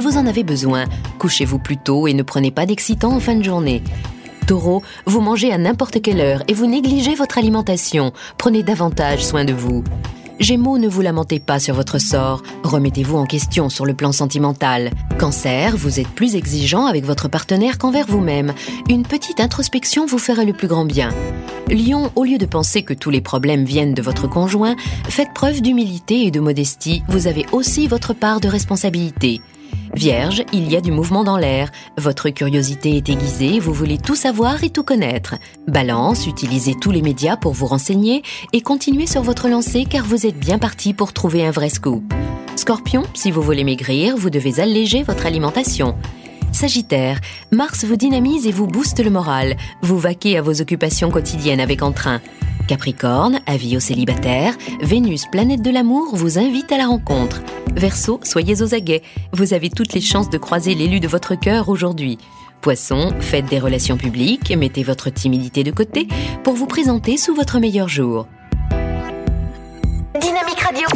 vous en avez besoin. Couchez-vous plus tôt et ne prenez pas d'excitants en fin de journée. Taureau, vous mangez à n'importe quelle heure et vous négligez votre alimentation. Prenez davantage soin de vous. Gémeaux, ne vous lamentez pas sur votre sort, remettez-vous en question sur le plan sentimental. Cancer, vous êtes plus exigeant avec votre partenaire qu'envers vous-même. Une petite introspection vous fera le plus grand bien. Lion, au lieu de penser que tous les problèmes viennent de votre conjoint, faites preuve d'humilité et de modestie, vous avez aussi votre part de responsabilité. Vierge, il y a du mouvement dans l'air. Votre curiosité est aiguisée, vous voulez tout savoir et tout connaître. Balance, utilisez tous les médias pour vous renseigner et continuez sur votre lancée car vous êtes bien parti pour trouver un vrai scoop. Scorpion, si vous voulez maigrir, vous devez alléger votre alimentation. Sagittaire, Mars vous dynamise et vous booste le moral. Vous vaquez à vos occupations quotidiennes avec entrain. Capricorne, avis aux célibataires, Vénus, planète de l'amour, vous invite à la rencontre. Verseau, soyez aux aguets, vous avez toutes les chances de croiser l'élu de votre cœur aujourd'hui. Poisson, faites des relations publiques, mettez votre timidité de côté pour vous présenter sous votre meilleur jour. Dynamique Radio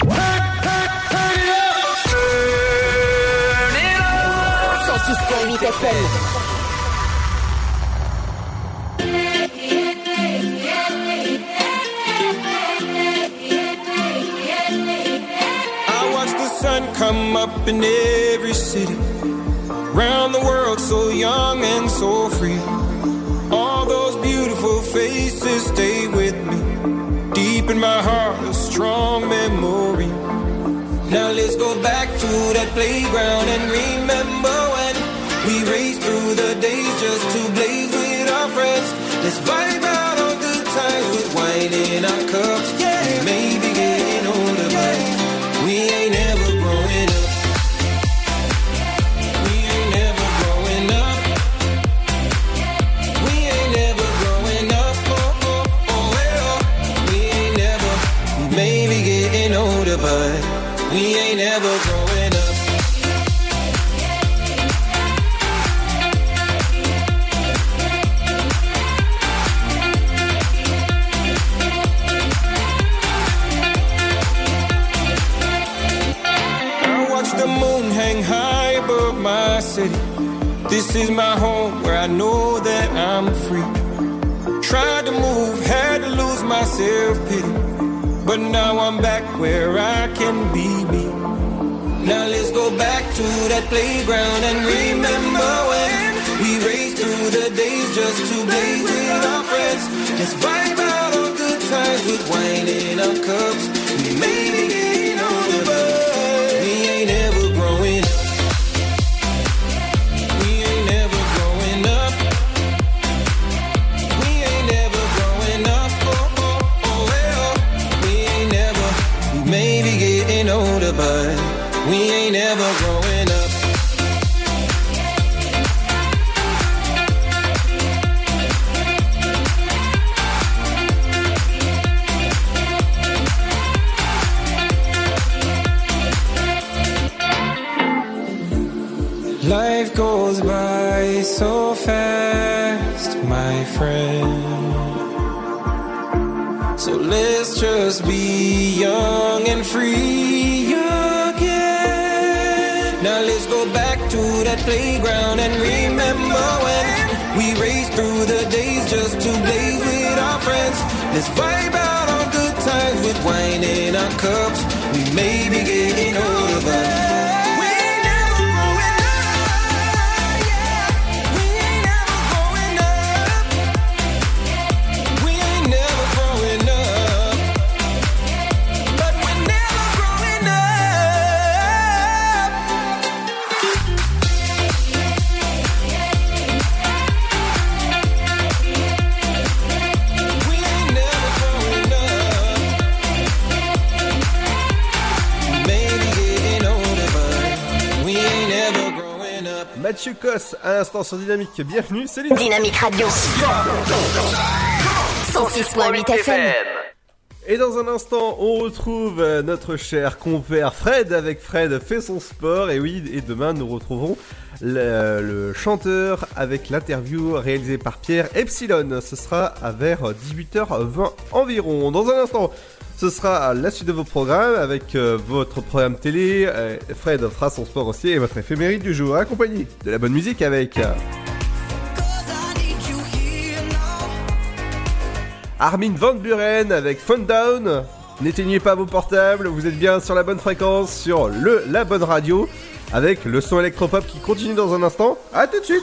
FM. I watch the sun come up in every city. Round the world, so young and so free. All those beautiful faces stay with me. Deep in my heart, a strong memory. Now let's go back to that playground and remember raced through the days just to blaze with our friends. Let's vibe This is my home where I know that I'm free. Tried to move, had to lose my self pity. But now I'm back where I can be me. Now let's go back to that playground and remember when we raced through the days just to blaze with our friends. Let's vibe out on good times with wine in our cups. But we ain't ever growing up. Life goes by so fast, my friend. So let's just be young and free playground and remember when we raced through the days just to blaze with our friends. Let's vibe out Mathieu Cos, à l'instant sur Dynamique. Bienvenue, c'est lui. Dynamique Radio. 106.8 FM. Et dans un instant, on retrouve euh, notre cher compère Fred avec Fred fait son sport. Et oui, et demain nous retrouverons le, le chanteur avec l'interview réalisée par Pierre Epsilon. Ce sera à vers 18h20 environ. Dans un instant, ce sera la suite de vos programmes avec euh, votre programme télé. Euh, Fred fera son sport aussi et votre éphéméride du jour accompagné de la bonne musique avec. euh, Armin Van Buren avec Fun Down. N'éteignez pas vos portables, vous êtes bien sur la bonne fréquence, sur le la bonne radio, avec le son électropop qui continue dans un instant. À tout de suite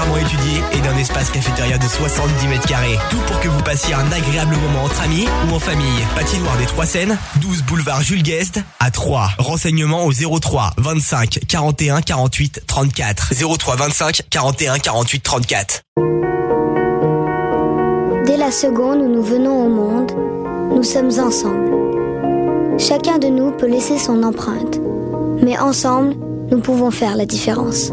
particulièrement étudié et d'un espace cafétéria de 70 mètres carrés. Tout pour que vous passiez un agréable moment entre amis ou en famille. Patinoire des Trois Seines, 12 boulevard Jules Guest à 3. Renseignements au 03 25 41 48 34. 03 25 41 48 34. Dès la seconde où nous venons au monde, nous sommes ensemble. Chacun de nous peut laisser son empreinte, mais ensemble, nous pouvons faire la différence.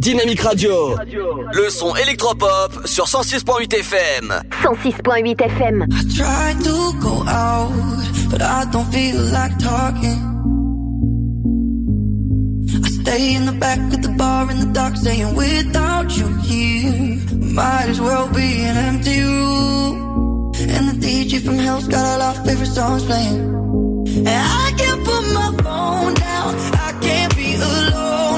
Dynamique Radio, le son électropop sur 106.8 FM. 106.8 FM. Try to go out, but I don't feel like talking. I stay in the back of the bar in the dark, saying without you here, might as well be an empty room. And the DJ from hell's got all our favorite songs playing. And I can't put my phone down, I can't be alone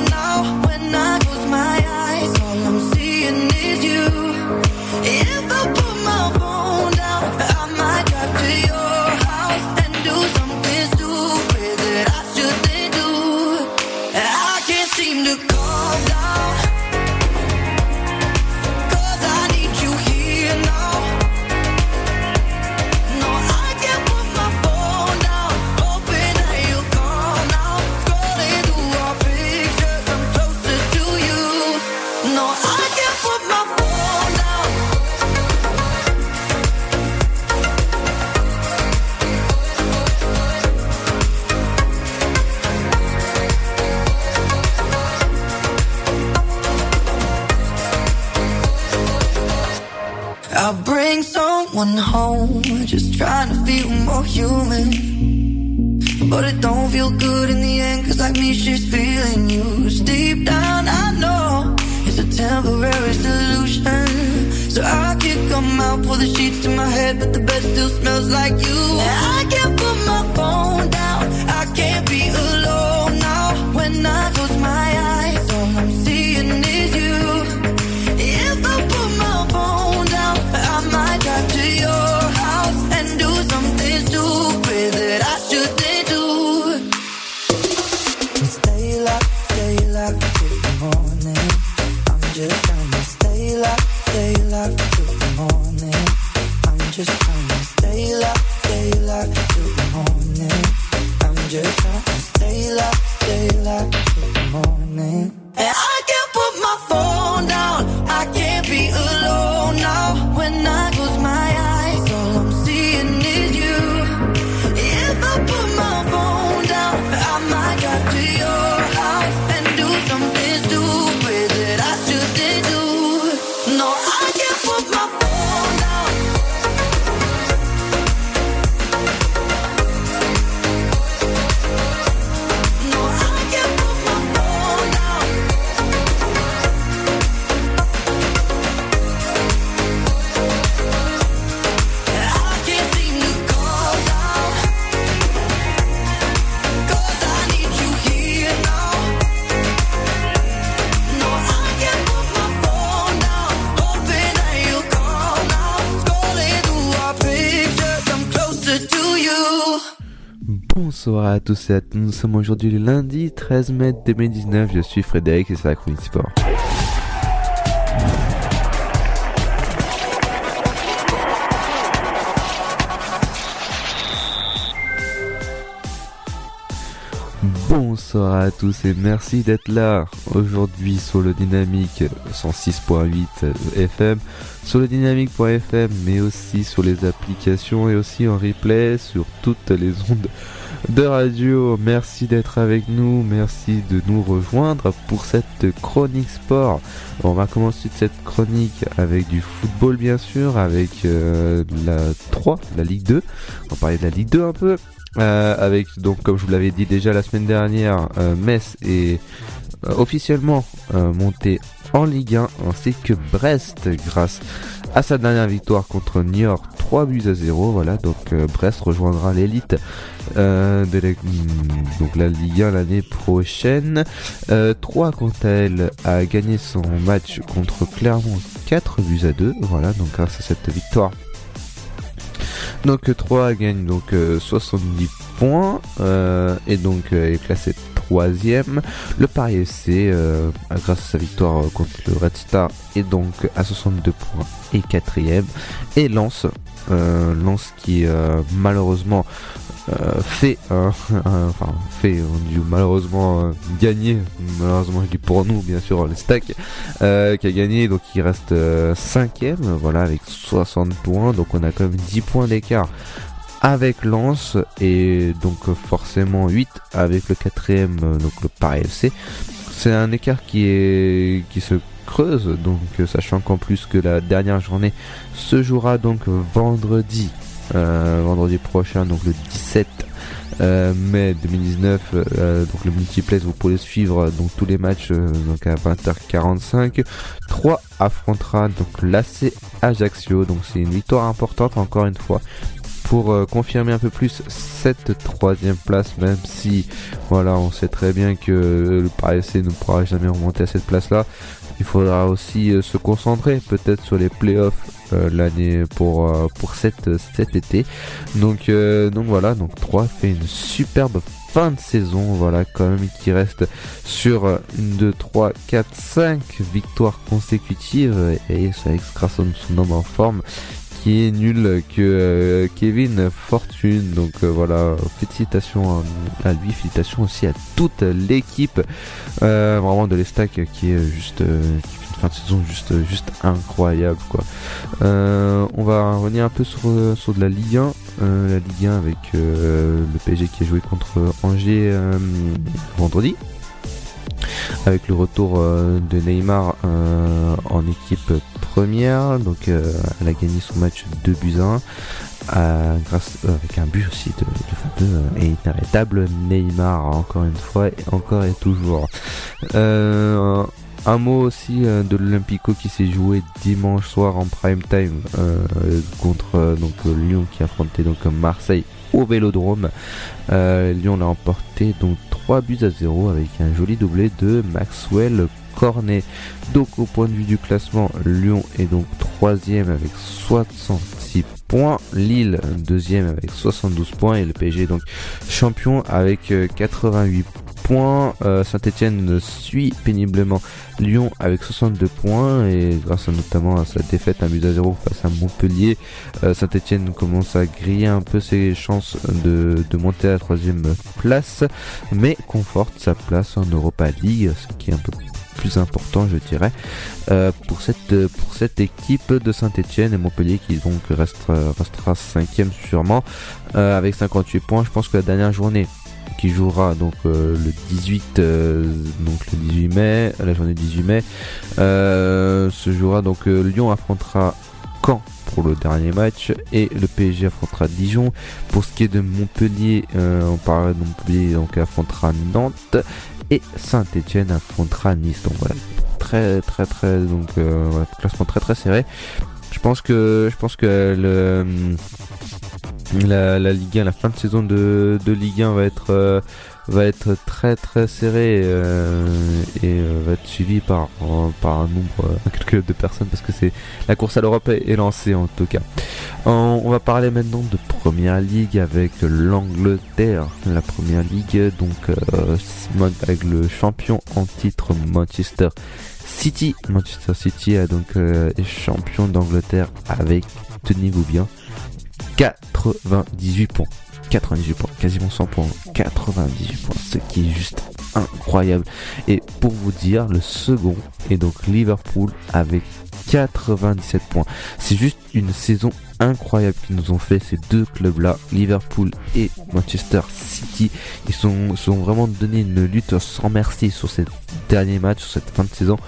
But it don't feel good in the end, cause like me, she's feeling used. Deep down, I know it's a temporary solution. So I can come out, pull the sheets to my head, but the bed still smells like you. And I can't put my nous sommes aujourd'hui le lundi 13 mai 2019, je suis Frédéric et c'est la chronique sport. Bonsoir à tous et merci d'être là. Aujourd'hui sur le Dynamique 106.8 FM, sur le dynamique.fm mais aussi sur les applications et aussi en replay sur toutes les ondes de radio. Merci d'être avec nous, merci de nous rejoindre pour cette chronique sport. On va commencer cette chronique avec du football bien sûr, avec euh, la 3, la Ligue 2. On va parler de la Ligue 2 un peu. Euh, avec donc comme je vous l'avais dit déjà la semaine dernière, euh, Metz est officiellement monté en Ligue 1 ainsi que Brest grâce à sa dernière victoire contre Niort 3 buts à 0 voilà donc Brest rejoindra l'élite euh, de la, hmm, donc la Ligue 1 l'année prochaine 3 quant à elle a gagné son match contre Clermont 4 buts à 2 voilà donc grâce à cette victoire donc 3 gagne donc euh, 70 points euh, et donc euh, est classé troisième. Le Paris FC, euh, grâce à sa victoire euh, contre le Red Star, est donc à 62 points et quatrième. Et Lens, euh, qui euh, malheureusement euh, fait, un- un- enfin fait, on dit malheureusement euh, gagné, malheureusement je dis pour nous bien sûr les stacks, euh, qui a gagné. Donc il reste euh, cinquième, voilà avec 60 points, donc on a quand même 10 points d'écart avec Lens. Et donc euh, forcément 8 avec le quatrième euh, donc le Paris FC. C'est un écart qui est qui se creuse. Donc euh, sachant qu'en plus que la dernière journée se jouera donc vendredi euh, vendredi prochain donc le 17 euh, mai 2019 euh, donc le multiplex vous pouvez suivre euh, donc tous les matchs euh, donc à 20h45 3 affrontera donc l'AC Ajaccio donc c'est une victoire importante encore une fois pour euh, confirmer un peu plus cette troisième place, même si voilà, on sait très bien que euh, le Paris FC ne pourra jamais remonter à cette place-là. Il faudra aussi euh, se concentrer peut-être sur les playoffs l'année pour pour cette cet été. Donc donc voilà, donc 3 fait une superbe fin de saison, voilà quand même qui reste sur euh, une 2 3 4 5 victoires consécutives et avec grâce à son homme en forme qui est nul que euh, Kevin Fortune. Donc euh, voilà, félicitations à, lui, félicitations aussi à toute l'équipe euh, vraiment de l'Estac qui est juste qui une fin de saison juste juste incroyable quoi. On va revenir un peu sur sur de la Ligue 1, euh, la Ligue 1 avec le PSG qui a joué contre Angers vendredi avec le retour euh, de Neymar euh, en équipe première. Donc euh, elle a gagné son match 2 buts à 1 euh, grâce euh, avec un but aussi de, de fameux et inarrêtable Neymar encore une fois et encore et toujours. Un mot aussi de l'Olympico qui s'est joué dimanche soir en prime time contre donc Lyon qui affrontait donc Marseille au Vélodrome. Lyon l'a emporté donc 3 buts à 0 avec un joli doublé de Maxwell Cornet. Donc au point de vue du classement, Lyon est donc troisième avec 66 points, Lille deuxième avec 72 points et le PSG donc champion avec euh, 88 points. Euh, Saint-Etienne suit péniblement Lyon avec 62 points et grâce à, notamment à sa défaite 1 but à 0 face à Montpellier, euh, Saint-Etienne commence à griller un peu ses chances de, de monter à la troisième place, mais conforte sa place en Europa League, ce qui est un peu plus important je dirais euh, pour cette pour cette équipe de Saint-Etienne et Montpellier qui donc restera restera cinquième sûrement avec 58 points je pense que la dernière journée qui jouera donc euh, le 18 euh, donc le 18 mai la journée du 18 mai euh, se jouera donc Lyon affrontera Caen pour le dernier match et le PSG affrontera Dijon. Pour ce qui est de Montpellier on parle de Montpellier donc affrontera Nantes et Saint-Etienne affrontera Nice. Donc voilà. Très très très donc classement très très serré. Je pense que je pense que le la, Ligue 1, la fin de saison de, de Ligue 1 va être euh, va être très très serrée euh, et euh, va être suivi par par un nombre incalculable de personnes parce que c'est la course à l'Europe est, lancée en tout cas. On, va parler maintenant de Première Ligue avec l'Angleterre, la Première Ligue donc avec le champion en titre Manchester City. Manchester City a donc est champion d'Angleterre avec tenez-vous bien 98 points. 98 points, quasiment 100 points, 98 points, ce qui est juste incroyable. Et pour vous dire, le second est donc Liverpool avec 97 points. C'est juste une saison incroyable qu'ils nous ont fait ces deux clubs-là, Liverpool et Manchester City. Ils sont, vraiment donné une lutte sans merci sur ces derniers matchs, sur cette fin de saison.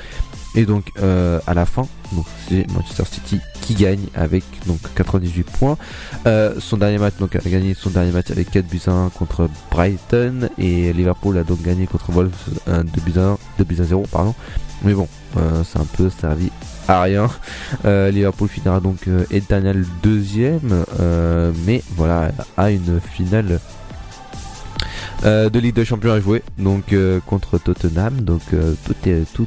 Et donc euh, à la fin, donc c'est Manchester City qui gagne avec donc 98 points. Euh, son dernier match donc a gagné son dernier match avec 4 buts à 1 contre Brighton et Liverpool a donc gagné contre Wolves 2 buts à 1, 2 buts à 0 pardon. Mais bon, euh, c'est un peu servi à rien. Euh, Liverpool finira donc euh, éternel deuxième, euh, mais voilà, a une finale euh, de Ligue des Champions à jouer, donc euh, contre Tottenham. Donc euh, tout est tout,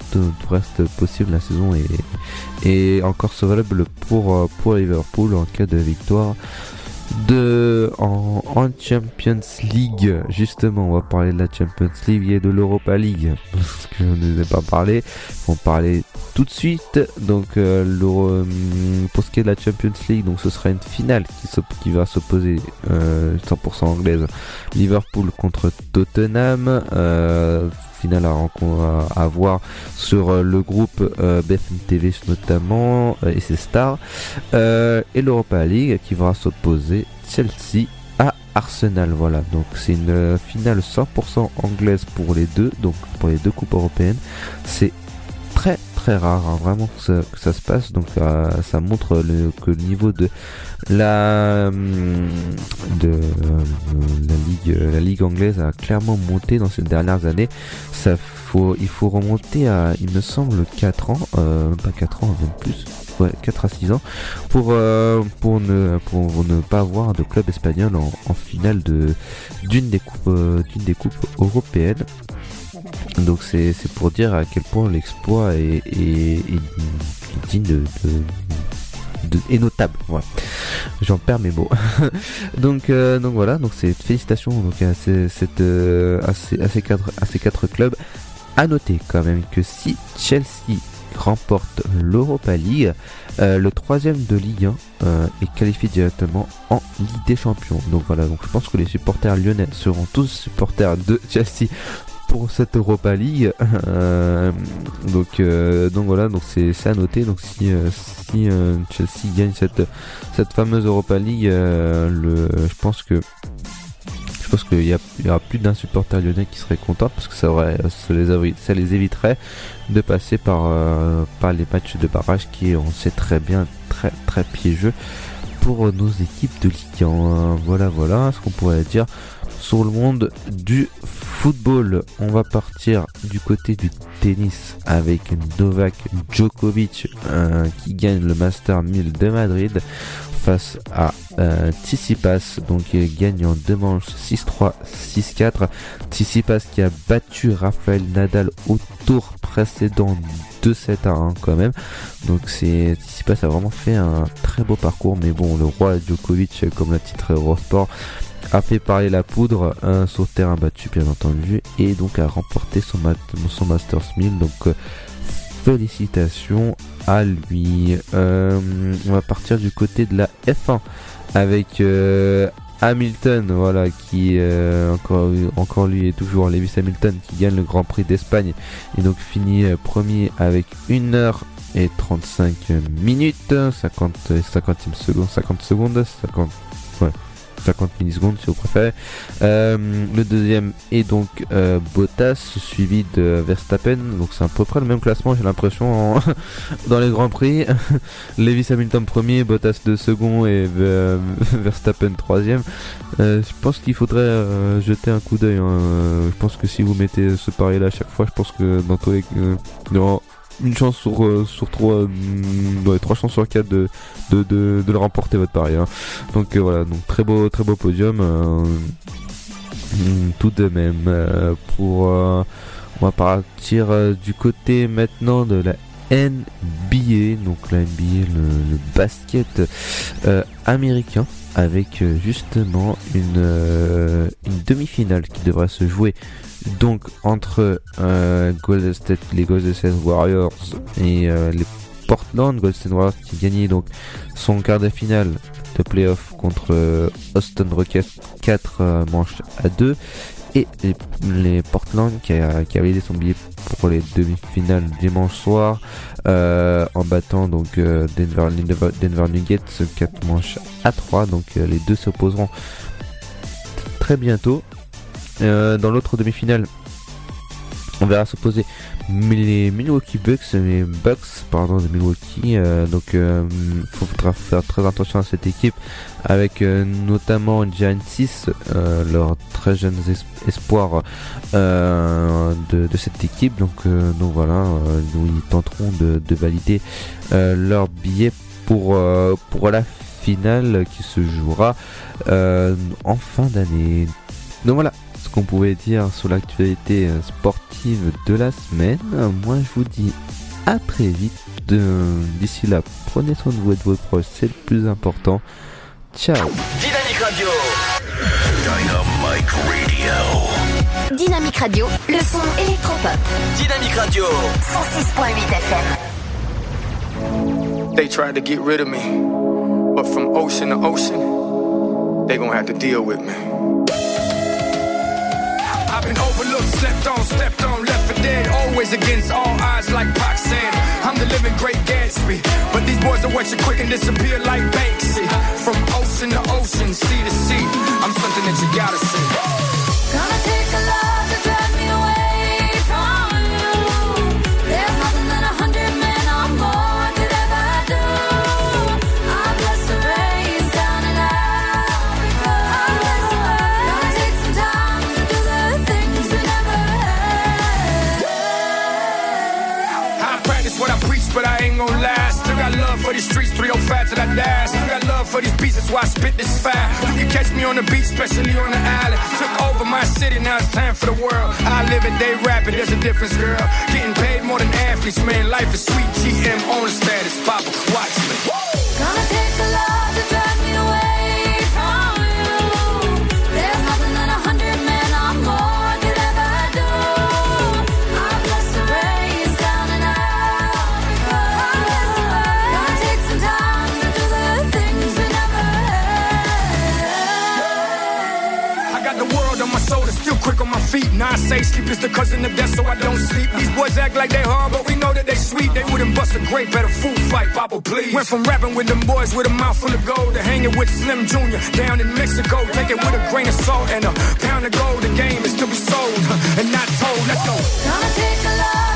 reste possible. La saison est, encore sauvable pour pour Liverpool en cas de victoire de en, Champions League justement on va parler de la Champions League et de l'Europa League parce que je ne ai pas parlé on parler tout de suite. Donc euh, l'Euro- hum, pour ce qui est de la Champions League donc ce sera une finale qui, s'op- qui va s'opposer euh, 100% anglaise. Liverpool contre Tottenham euh, finale à, à, à voir sur euh, le groupe euh, BFM TV notamment euh, et ses stars. Euh, et l'Europa League qui va s'opposer Chelsea à Arsenal. Voilà. Donc c'est une euh, finale 100% anglaise pour les deux. Donc pour les deux coupes européennes c'est très très rare hein, vraiment que ça, se passe. Donc ça montre le, que le niveau de la hum, de euh, la ligue la ligue anglaise a clairement monté dans ces dernières années. Ça faut il faut remonter à il me semble 4 ans euh, pas 4 ans même plus. Ouais 4 à 6 ans. Pour euh, pour ne pour ne pas avoir de club espagnol en, en finale de d'une des coupes euh, d'une des coupes européennes donc c'est pour dire à quel point l'exploit est, est, est- digne de, notable. J'en perds mes mots. donc euh, donc voilà donc c'est félicitations donc à ces, cette, euh, à ces, à ces quatre à ces quatre clubs. À noter quand même que si Chelsea remporte l'Europa League, euh, le troisième de Ligue 1 euh, est qualifié directement en Ligue des Champions. Donc voilà, donc je pense que les supporters lyonnais seront tous supporters de Chelsea pour cette Europa League. Euh, donc euh, donc voilà, donc c'est à noter. Donc si euh, Chelsea gagne cette cette fameuse Europa League, le je pense que je pense qu'il y, y aura plus d'un supporter lyonnais qui serait content parce que ça, aurait, ça, les, ça les éviterait de passer par, par les matchs de barrage qui, on sait très bien, très très piégeux pour nos équipes de Ligue 1. Voilà, voilà ce qu'on pourrait dire sur le monde du football. On va partir du côté du tennis avec Novak Djokovic euh, qui gagne le Master 1000 de Madrid face à euh, donc il gagne en deux manches 6-3 6-4 Tsitsipas qui a battu Rafael Nadal au tour précédent 2-7 à 1 quand même. Donc c'est Tsitsipas a vraiment fait un très beau parcours. Mais bon le roi Djokovic comme le titre Eurosport a fait parler la poudre hein, sur terrain battu bien entendu et donc a remporté son, mat- son Masters 1000 donc euh, félicitations à lui. Euh, on va partir du côté de la F1 avec euh, Hamilton. Voilà qui encore encore lui et toujours Lewis Hamilton qui gagne le Grand Prix d'Espagne. Et donc finit premier avec 1 heure et 35 minutes 50 et 50 secondes 50 secondes 50 ouais 50 millisecondes si vous préférez. Euh, le deuxième est donc euh, Bottas suivi de Verstappen. Donc c'est à peu près le même classement j'ai l'impression dans les grands prix. Lewis Hamilton premier, Bottas deux second et euh, Verstappen troisième. Je pense qu'il faudrait jeter un coup d'œil. hein. Je pense que si vous mettez ce pari là à chaque fois, je pense que dans tous les dans une chance sur, euh, sur trois, mm, ouais, trois chances sur quatre de, de, le remporter votre pari. hein. Donc euh, voilà, donc très beau, très beau podium. euh, mm, tout de même, euh, pour, euh, on va partir euh, du côté maintenant de la NBA, donc la NBA, le, basket euh, américain, avec euh, justement une, euh, une demi-finale qui devrait se jouer donc entre euh, Golden State, les Golden State Warriors et euh, les Portland Golden State Warriors qui gagnaient donc son quart de finale de playoff contre euh, Austin Rockets 4 euh, manches à 2 et les, Portland qui a, qui a validé son billet pour les demi-finales dimanche soir euh, en battant donc euh, Denver, Nuggets 4 manches à 3 donc euh, les deux s'opposeront très bientôt. Dans l'autre demi-finale on verra s'opposer les Milwaukee Bucks, Bucks pardon de Milwaukee. euh, donc euh, faudra faire très attention à cette équipe avec euh, notamment Giant 6, euh, leur très jeune es- espoir euh, de, de cette équipe. Donc, euh, donc voilà, nous, ils tenteront de, de valider leur billet pour, pour la finale qui se jouera en fin d'année. Donc voilà qu'on pouvait dire sur l'actualité euh, sportive de la semaine. Moi je vous dis à très vite. De- D'ici là, prenez soin de vous et de vos proches, c'est le plus important. Ciao Dynamique Radio. Dynamic Radio. Dynamique Radio, le son électropop. Dynamique Radio. 106.8 FM. They tried to get rid of me, but from ocean to ocean, they gonna have to deal with me. Been overlooked, slept on, stepped on, left for dead. Always against all odds, like Pac said. I'm the living great Gatsby, but these boys will watch you quick and disappear like Banksy. From ocean to ocean, sea to sea, I'm something that you gotta see. Gonna take a lot preach, but I ain't gonna. Still got love for these streets, 305 till I die. Still got love for these beats, that's why I spit this fire. You can catch me on the beach, especially on the island. Took over my city, now it's time for the world. I live it, they rap it, there's a difference, girl. Getting paid more than athletes, man. Life is sweet, GM on the status, Papa, watch me. Gonna take a lot Now I say sleep is the cousin of death, so I don't sleep. These boys act like they hard, but we know that they sweet. They wouldn't bust a grape at a food fight, Papa, please. Went from rapping with them boys with a mouth full of gold to hanging with Slim Jr. down in Mexico. Take it with a grain of salt and a pound of gold. The game is to be sold and not told. Let's go. Gonna take a lot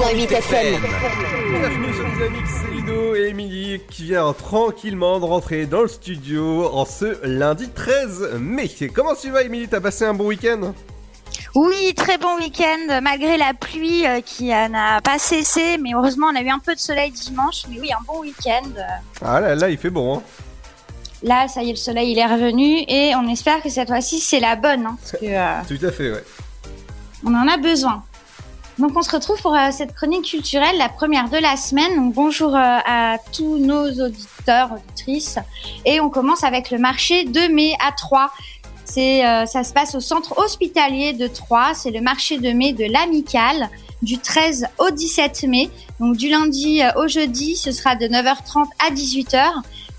106.8 FM. Bienvenue sur Dynamique, c'est Ludo et Émilie qui vient tranquillement de rentrer dans le studio en ce lundi 13 mai. Comment tu vas Émilie? T'as passé un bon week-end? Oui, très bon week-end, malgré la pluie euh, qui euh, n'a pas cessé, mais heureusement on a eu un peu de soleil dimanche, mais oui, un bon week-end. Ah là là, il fait bon hein. Là, ça y est, le soleil il est revenu et on espère que cette fois-ci c'est la bonne, hein, parce que euh, Tout à fait, ouais. on en a besoin. Donc on se retrouve pour euh, cette chronique culturelle, la première de la semaine. Donc bonjour euh, à tous nos auditeurs, auditrices. Et on commence avec le marché de mai à Troyes. C'est, euh, ça se passe au centre hospitalier de Troyes. C'est le marché de mai de l'Amicale du 13 au 17 mai. Donc du lundi au jeudi, ce sera de 9h30 à 18h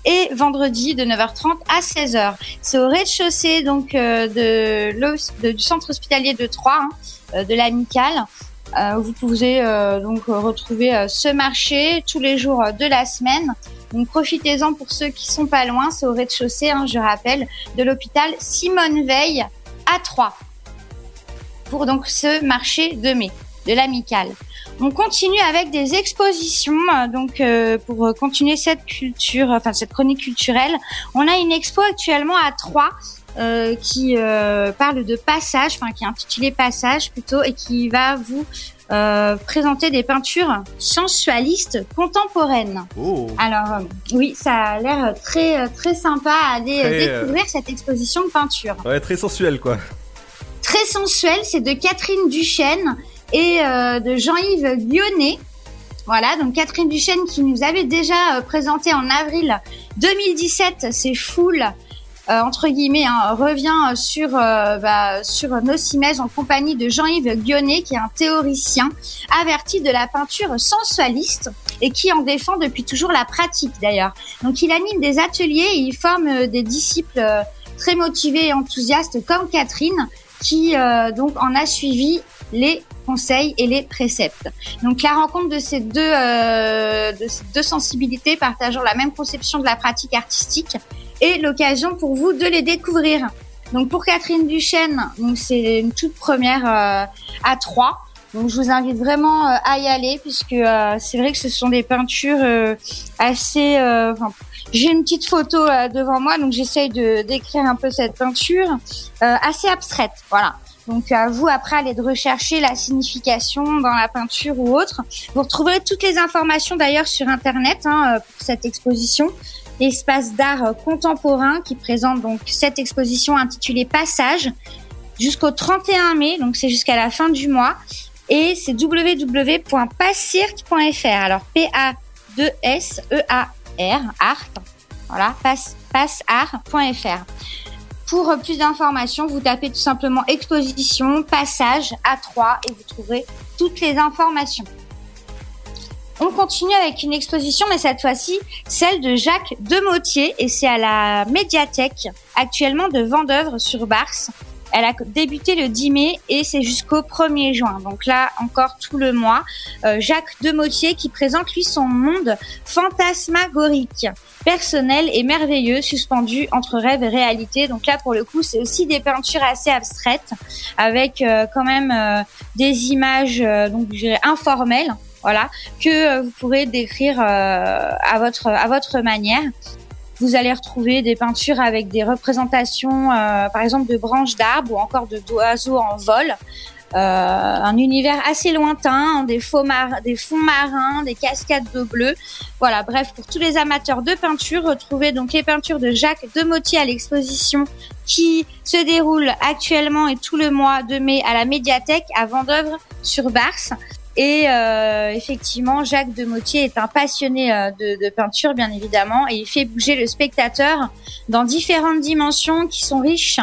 et vendredi de 9h30 à 16h. C'est au rez-de-chaussée donc du centre hospitalier de Troyes, hein, de l'Amicale. Euh, vous pouvez euh, donc retrouver euh, ce marché tous les jours de la semaine. Donc profitez-en pour ceux qui sont pas loin. C'est au rez-de-chaussée, hein, je rappelle, de l'hôpital Simone Veil à Troyes pour donc ce marché de mai de l'amicale. On continue avec des expositions, donc pour continuer cette culture, enfin cette chronique culturelle, on a une expo actuellement à Troyes euh, qui euh, parle de passage, enfin qui est intitulée Passage plutôt, et qui va vous euh, présenter des peintures sensualistes contemporaines. Oh. Alors oui, ça a l'air très très sympa à aller Très, découvrir cette exposition de peinture. Ouais, très sensuel quoi. Très sensuelle, c'est de Catherine Duchesne et de Jean-Yves Lyonnais. Voilà, donc Catherine Duchesne qui nous avait déjà présenté en avril 2017 ses foules entre guillemets hein, revient sur euh, bah, sur Nocimès en compagnie de Jean-Yves Lyonnais qui est un théoricien averti de la peinture sensualiste et qui en défend depuis toujours la pratique d'ailleurs. Donc il anime des ateliers et il forme euh, des disciples euh, très motivés et enthousiastes comme Catherine qui euh, donc en a suivi les conseils et les préceptes. Donc la rencontre de ces deux euh, de ces deux sensibilités partageant la même conception de la pratique artistique est l'occasion pour vous de les découvrir. Donc pour Catherine Duchesne, c'est une toute première euh, à trois. Donc je vous invite vraiment euh, à y aller puisque euh, c'est vrai que ce sont des peintures assez. j'ai une petite photo devant moi, donc j'essaye de décrire un peu cette peinture assez abstraite. Voilà. Donc à vous après aller de rechercher la signification dans la peinture ou autre. Vous retrouverez toutes les informations d'ailleurs sur internet hein, pour cette exposition. Espace d'art euh, contemporain qui présente donc cette exposition intitulée Passage jusqu'au 31 mai, donc c'est jusqu'à la fin du mois. Et c'est www.passirc.fr. Alors P-A-2-S-E-A-R, art. Voilà, passe, passeart.fr. Pour euh, plus d'informations, vous tapez tout simplement exposition, passage à 3 et vous trouverez toutes les informations. On continue avec une exposition, mais cette fois-ci, celle de Jacques Demotier, et c'est à la médiathèque actuellement de Vendœuvre sur Barse. Elle a débuté le 10 mai et c'est jusqu'au 1er juin. Donc là, encore tout le mois. Euh, Jacques Demotier qui présente lui son monde fantasmagorique, personnel et merveilleux, suspendu entre rêve et réalité. Donc là, pour le coup, c'est aussi des peintures assez abstraites avec euh, quand même euh, des images donc je dirais informelles voilà, que euh, vous pourrez décrire euh, à votre à votre manière. Vous allez retrouver des peintures avec des représentations, euh, par exemple, de branches d'arbres ou encore de d'oiseaux en vol. Euh, un univers assez lointain, des, faux des fonds marins, des cascades d'eau bleue. Voilà, bref, pour tous les amateurs de peinture, retrouvez donc les peintures de Jacques Demotier à l'exposition qui se déroule actuellement et tout le mois de mai à la médiathèque à Vendœuvre sur Barse. Et euh, effectivement, Jacques Demotier est un passionné euh, de, peinture, bien évidemment, et il fait bouger le spectateur dans différentes dimensions qui sont riches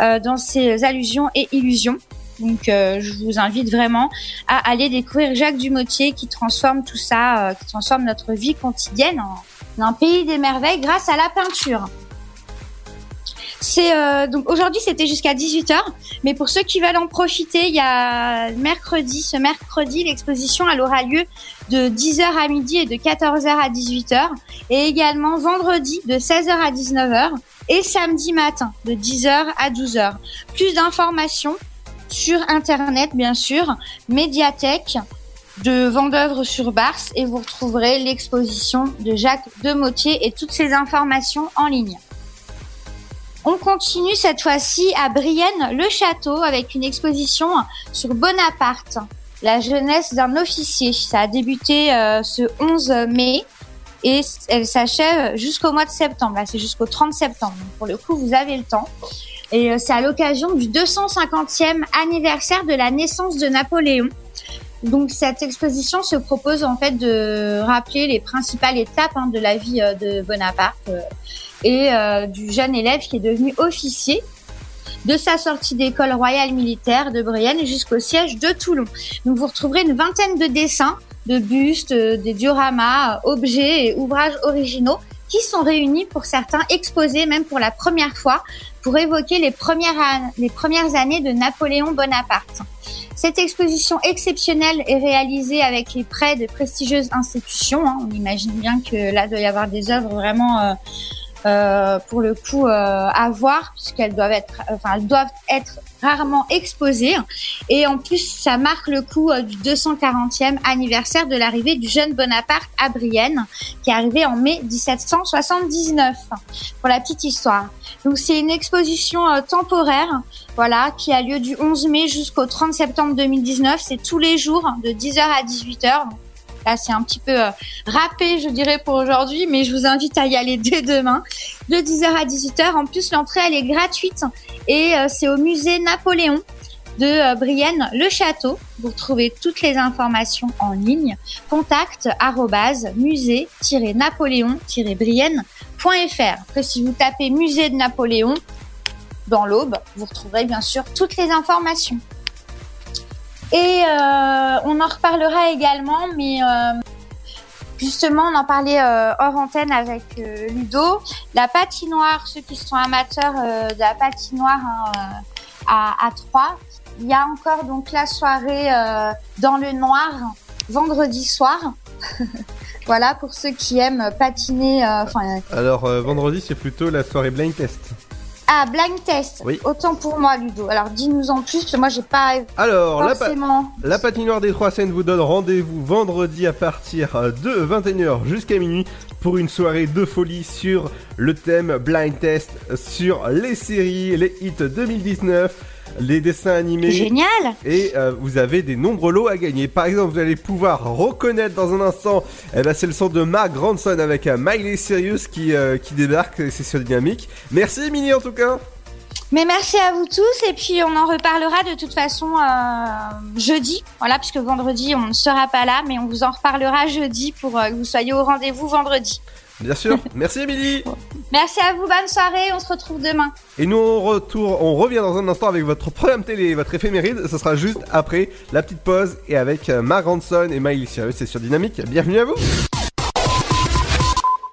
euh, dans ses allusions et illusions. Donc, euh, je vous invite vraiment à aller découvrir Jacques Dumotier qui transforme tout ça, euh, qui transforme notre vie quotidienne en un pays des merveilles grâce à la peinture. C'est euh, donc aujourd'hui c'était jusqu'à 18h, mais pour ceux qui veulent en profiter, il y a mercredi, ce mercredi, l'exposition elle aura lieu de 10h à midi et de 14h à 18h, et également vendredi de 16h à 19h et samedi matin de 10h à 12h. Plus d'informations sur internet bien sûr, médiathèque de Vendœuvre sur Barse. Et vous retrouverez l'exposition de Jacques Demotier et toutes ces informations en ligne. On continue cette fois-ci à Brienne-le-Château avec une exposition sur Bonaparte, la jeunesse d'un officier. Ça a débuté euh, ce 11 mai et elle s'achève jusqu'au mois de septembre. C'est jusqu'au 30 septembre. Pour le coup, vous avez le temps. Et euh, c'est à l'occasion du 250e anniversaire de la naissance de Napoléon. Donc cette exposition se propose en fait de rappeler les principales étapes hein, de la vie euh, de Bonaparte et euh, du jeune élève qui est devenu officier de sa sortie d'école royale militaire de Brienne jusqu'au siège de Toulon. Donc vous retrouverez une vingtaine de dessins, de bustes, euh, des dioramas, euh, objets et ouvrages originaux qui sont réunis pour certains exposés même pour la première fois pour évoquer les premières, les premières années de Napoléon Bonaparte. Cette exposition exceptionnelle est réalisée avec les prêts de prestigieuses institutions. hein. On imagine bien que là doit y avoir des œuvres vraiment euh, euh, pour le coup euh, à voir puisqu'elles doivent être, enfin elles doivent être rarement exposées. Et en plus, ça marque le coup euh, du 240e anniversaire de l'arrivée du jeune Bonaparte à Brienne, qui est arrivé en mai 1779. Pour la petite histoire. Donc c'est une exposition euh, temporaire, voilà, qui a lieu du 11 mai jusqu'au 30 septembre 2019. C'est tous les jours de 10h à 18h. Donc, Là, c'est un petit peu euh, râpé, je dirais, pour aujourd'hui, mais je vous invite à y aller dès demain, de 10h à 18h. En plus, l'entrée, elle est gratuite et euh, c'est au musée Napoléon de euh, Brienne le château. Vous trouvez toutes les informations en ligne. Contact musée-napoléon-brienne.fr. Après, si vous tapez musée de Napoléon dans l'aube, vous retrouverez bien sûr toutes les informations. Et euh, on en reparlera également, mais euh, justement, on en parlait euh, hors antenne avec Ludo. La patinoire, ceux qui sont amateurs de la patinoire hein, à, à Troyes, il y a encore donc la soirée dans le noir vendredi soir. voilà pour ceux qui aiment patiner. Alors, vendredi, c'est plutôt la soirée blind test. Ah blind test. Oui. Autant pour moi, Ludo. Alors dis-nous en plus, parce que moi j'ai pas Alors, la, pa- forcément. la patinoire des Trois Seines vous donne rendez-vous vendredi à partir de 21h jusqu'à minuit pour une soirée de folie sur le thème blind test sur les séries, les hits 2019, les dessins animés. Génial Et euh, vous avez des nombreux lots à gagner. Par exemple, vous allez pouvoir reconnaître dans un instant, eh ben, c'est le son de Mark Grandson avec euh, Miley Cyrus qui, euh, qui débarque, c'est sur Dynamique. Merci Émilie en tout cas. Mais merci à vous tous et puis on en reparlera de toute façon euh, jeudi, voilà, puisque vendredi on ne sera pas là, mais on vous en reparlera jeudi pour euh, que vous soyez au rendez-vous vendredi. Bien sûr. Merci Émilie. Merci à vous, bonne soirée, on se retrouve demain. Et nous on, retourne, on revient dans un instant avec votre programme télé, votre éphéméride. Ce sera juste après la petite pause et avec euh, Mark Ronson et Miley Cyrus. C'est sur Dynamique. Bienvenue à vous.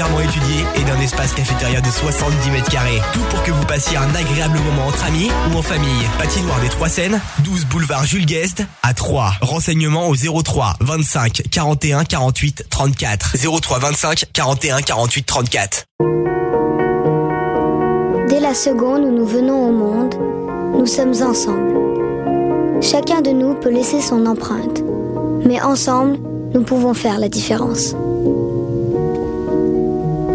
étudiée et d'un espace cafétéria de 70 mètres carrés. Tout pour que vous passiez un agréable moment entre amis ou en famille. Patinoire des Trois Seines, 12 boulevard Jules Guest à 3. Renseignements au 03 25 41 48 34. 03 25 41 48 34. Dès la seconde où nous venons au monde, nous sommes ensemble. Chacun de nous peut laisser son empreinte, mais ensemble, nous pouvons faire la différence.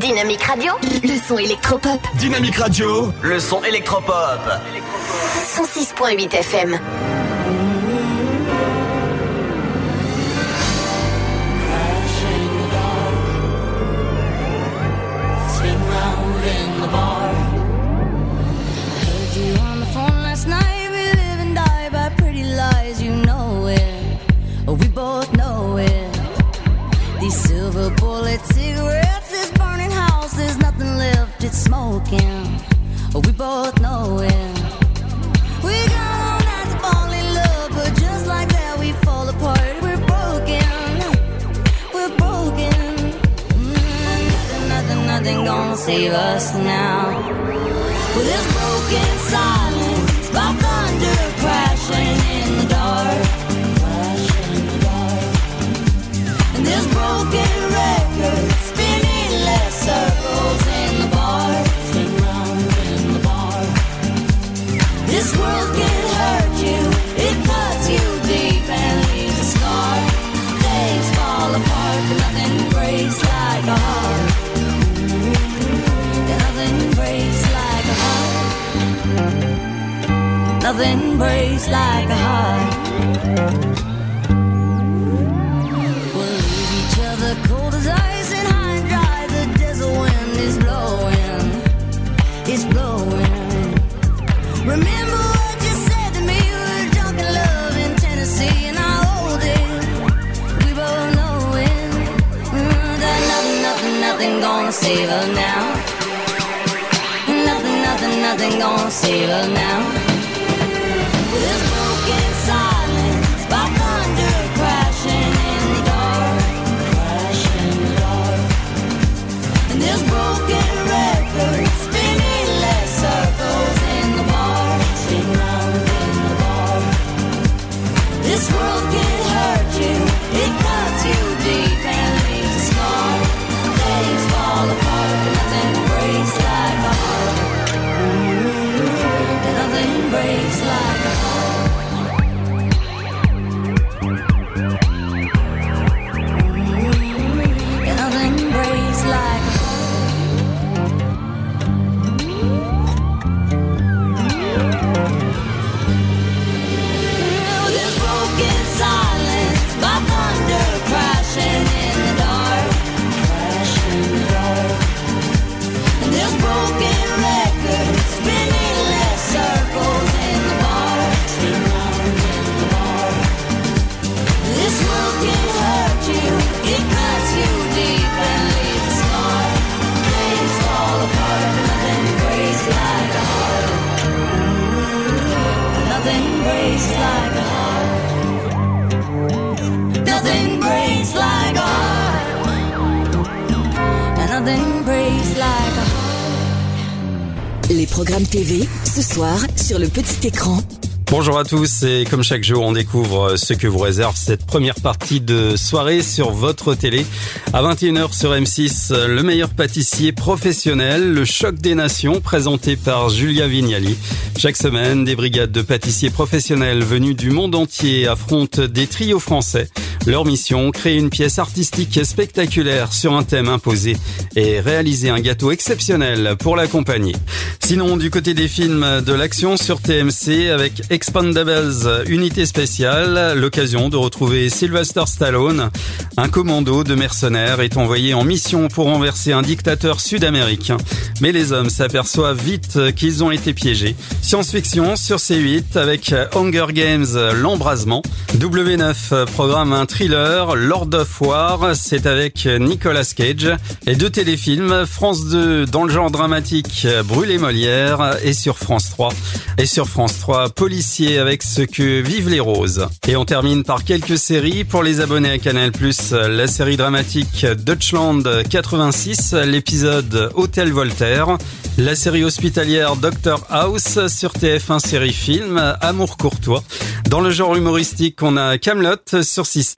Dynamique Radio, le son électropop. Dynamique Radio, le son électropop. 106.8 FM. Spin round in the bar. Heard you on the Nothing left It's smoking. We both know it. We gone out to fall in love, but just like that we fall apart. We're broken. We're broken. Mm, nothing, nothing, nothing gonna save us now. With this broken silence by thunder crashing in the dark. And this broken nothing breaks like a heart. Nothing breaks like a heart. Nothing breaks like a heart. We'll leave each other cold as ice and high and dry. The desert wind is blowing, it's blowing. Remember gonna save us now. Nothing, nothing, nothing gonna save us now. This broken silence, by thunder crashing in the dark, crashing in the dark. And this broken record spinning less circles in the bar, spin round in the bar. This world Bonjour à tous et comme chaque jour on découvre ce que vous réserve cette première partie de soirée sur votre télé. À 21h sur M6, le meilleur pâtissier professionnel, le choc des nations présenté par Julia Vignali. Chaque semaine, des brigades de pâtissiers professionnels venus du monde entier affrontent des trios français. Leur mission, créer une pièce artistique spectaculaire sur un thème imposé et réaliser un gâteau exceptionnel pour l'accompagner. Sinon, du côté des films de l'action sur TMC avec Expandables Unité Spéciale, l'occasion de retrouver Sylvester Stallone. Un commando de mercenaires est envoyé en mission pour renverser un dictateur sud-américain. Mais les hommes s'aperçoivent vite qu'ils ont été piégés. Science-fiction sur C8 avec Hunger Games L'Embrasement. W9 programme un thriller Lord of War, c'est avec Nicolas Cage. Et deux téléfilms, France 2 dans le genre dramatique Brûlé Molière et sur France 3. Et sur France 3, Policier avec ce que vivent les roses. Et on termine par quelques séries pour les abonnés à Canal+, la série dramatique Deutschland 86, l'épisode Hôtel Voltaire, la série hospitalière Doctor House sur TF1 série film Amour courtois. Dans le genre humoristique, on a Camelot sur 6.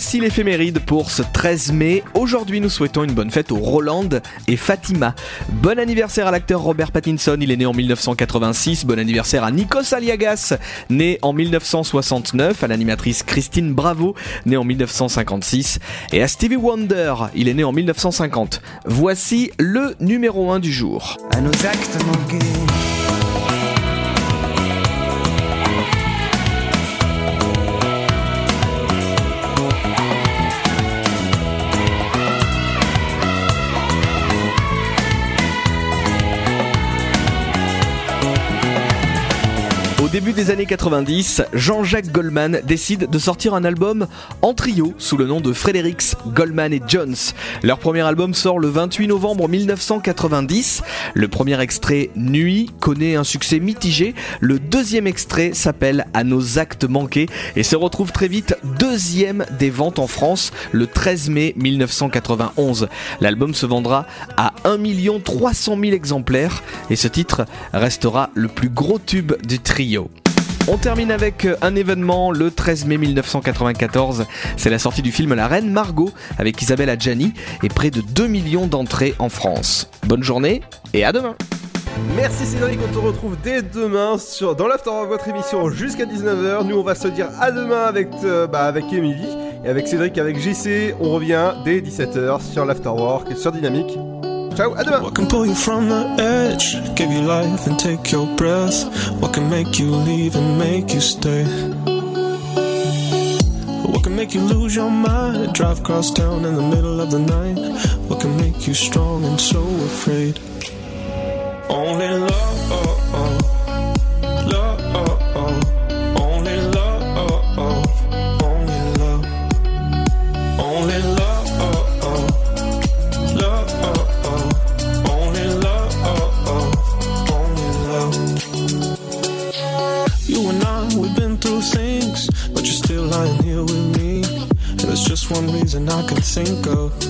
Voici l'éphéméride pour ce 13 mai. Aujourd'hui, nous souhaitons une bonne fête aux Roland et Fatima. Bon anniversaire à l'acteur Robert Pattinson, il est né en 1986. Bon anniversaire à Nikos Aliagas, né en 1969. À l'animatrice Christine Bravo, née en 1956. Et à Stevie Wonder, il est né en 1950. Voici le numéro 1 du jour. Début des années 90, Jean-Jacques Goldman décide de sortir un album en trio sous le nom de Fredericks, Goldman et Jones. Leur premier album sort le 28 novembre 1990. Le premier extrait, Nuit, connaît un succès mitigé. Le deuxième extrait s'appelle À nos actes manqués et se retrouve très vite deuxième des ventes en France le 13 mai 1991. L'album se vendra à 1 300 000 exemplaires et ce titre restera le plus gros tube du trio. On termine avec un événement le 13 mai 1994. C'est la sortie du film La Reine Margot avec Isabelle Adjani et près de 2 millions d'entrées en France. Bonne journée et à demain. Merci Cédric, on te retrouve dès demain sur, dans l'After votre émission jusqu'à 19h. Nous on va se dire à demain avec, euh, bah, avec Emily et avec Cédric, avec JC. On revient dès 17h sur l'Afterwork sur Dynamique. What can pull you from the edge? Give you life and take your breath. What can make you leave and make you stay? What can make you lose your mind? Drive across town in the middle of the night. What can make you strong and so afraid? Only can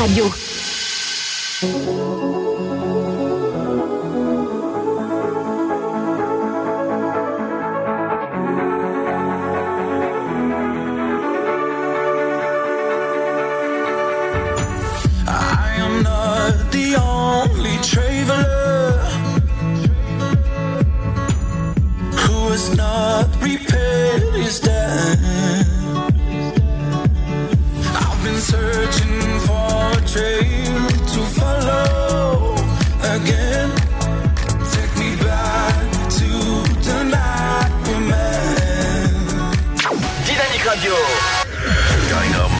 Radio.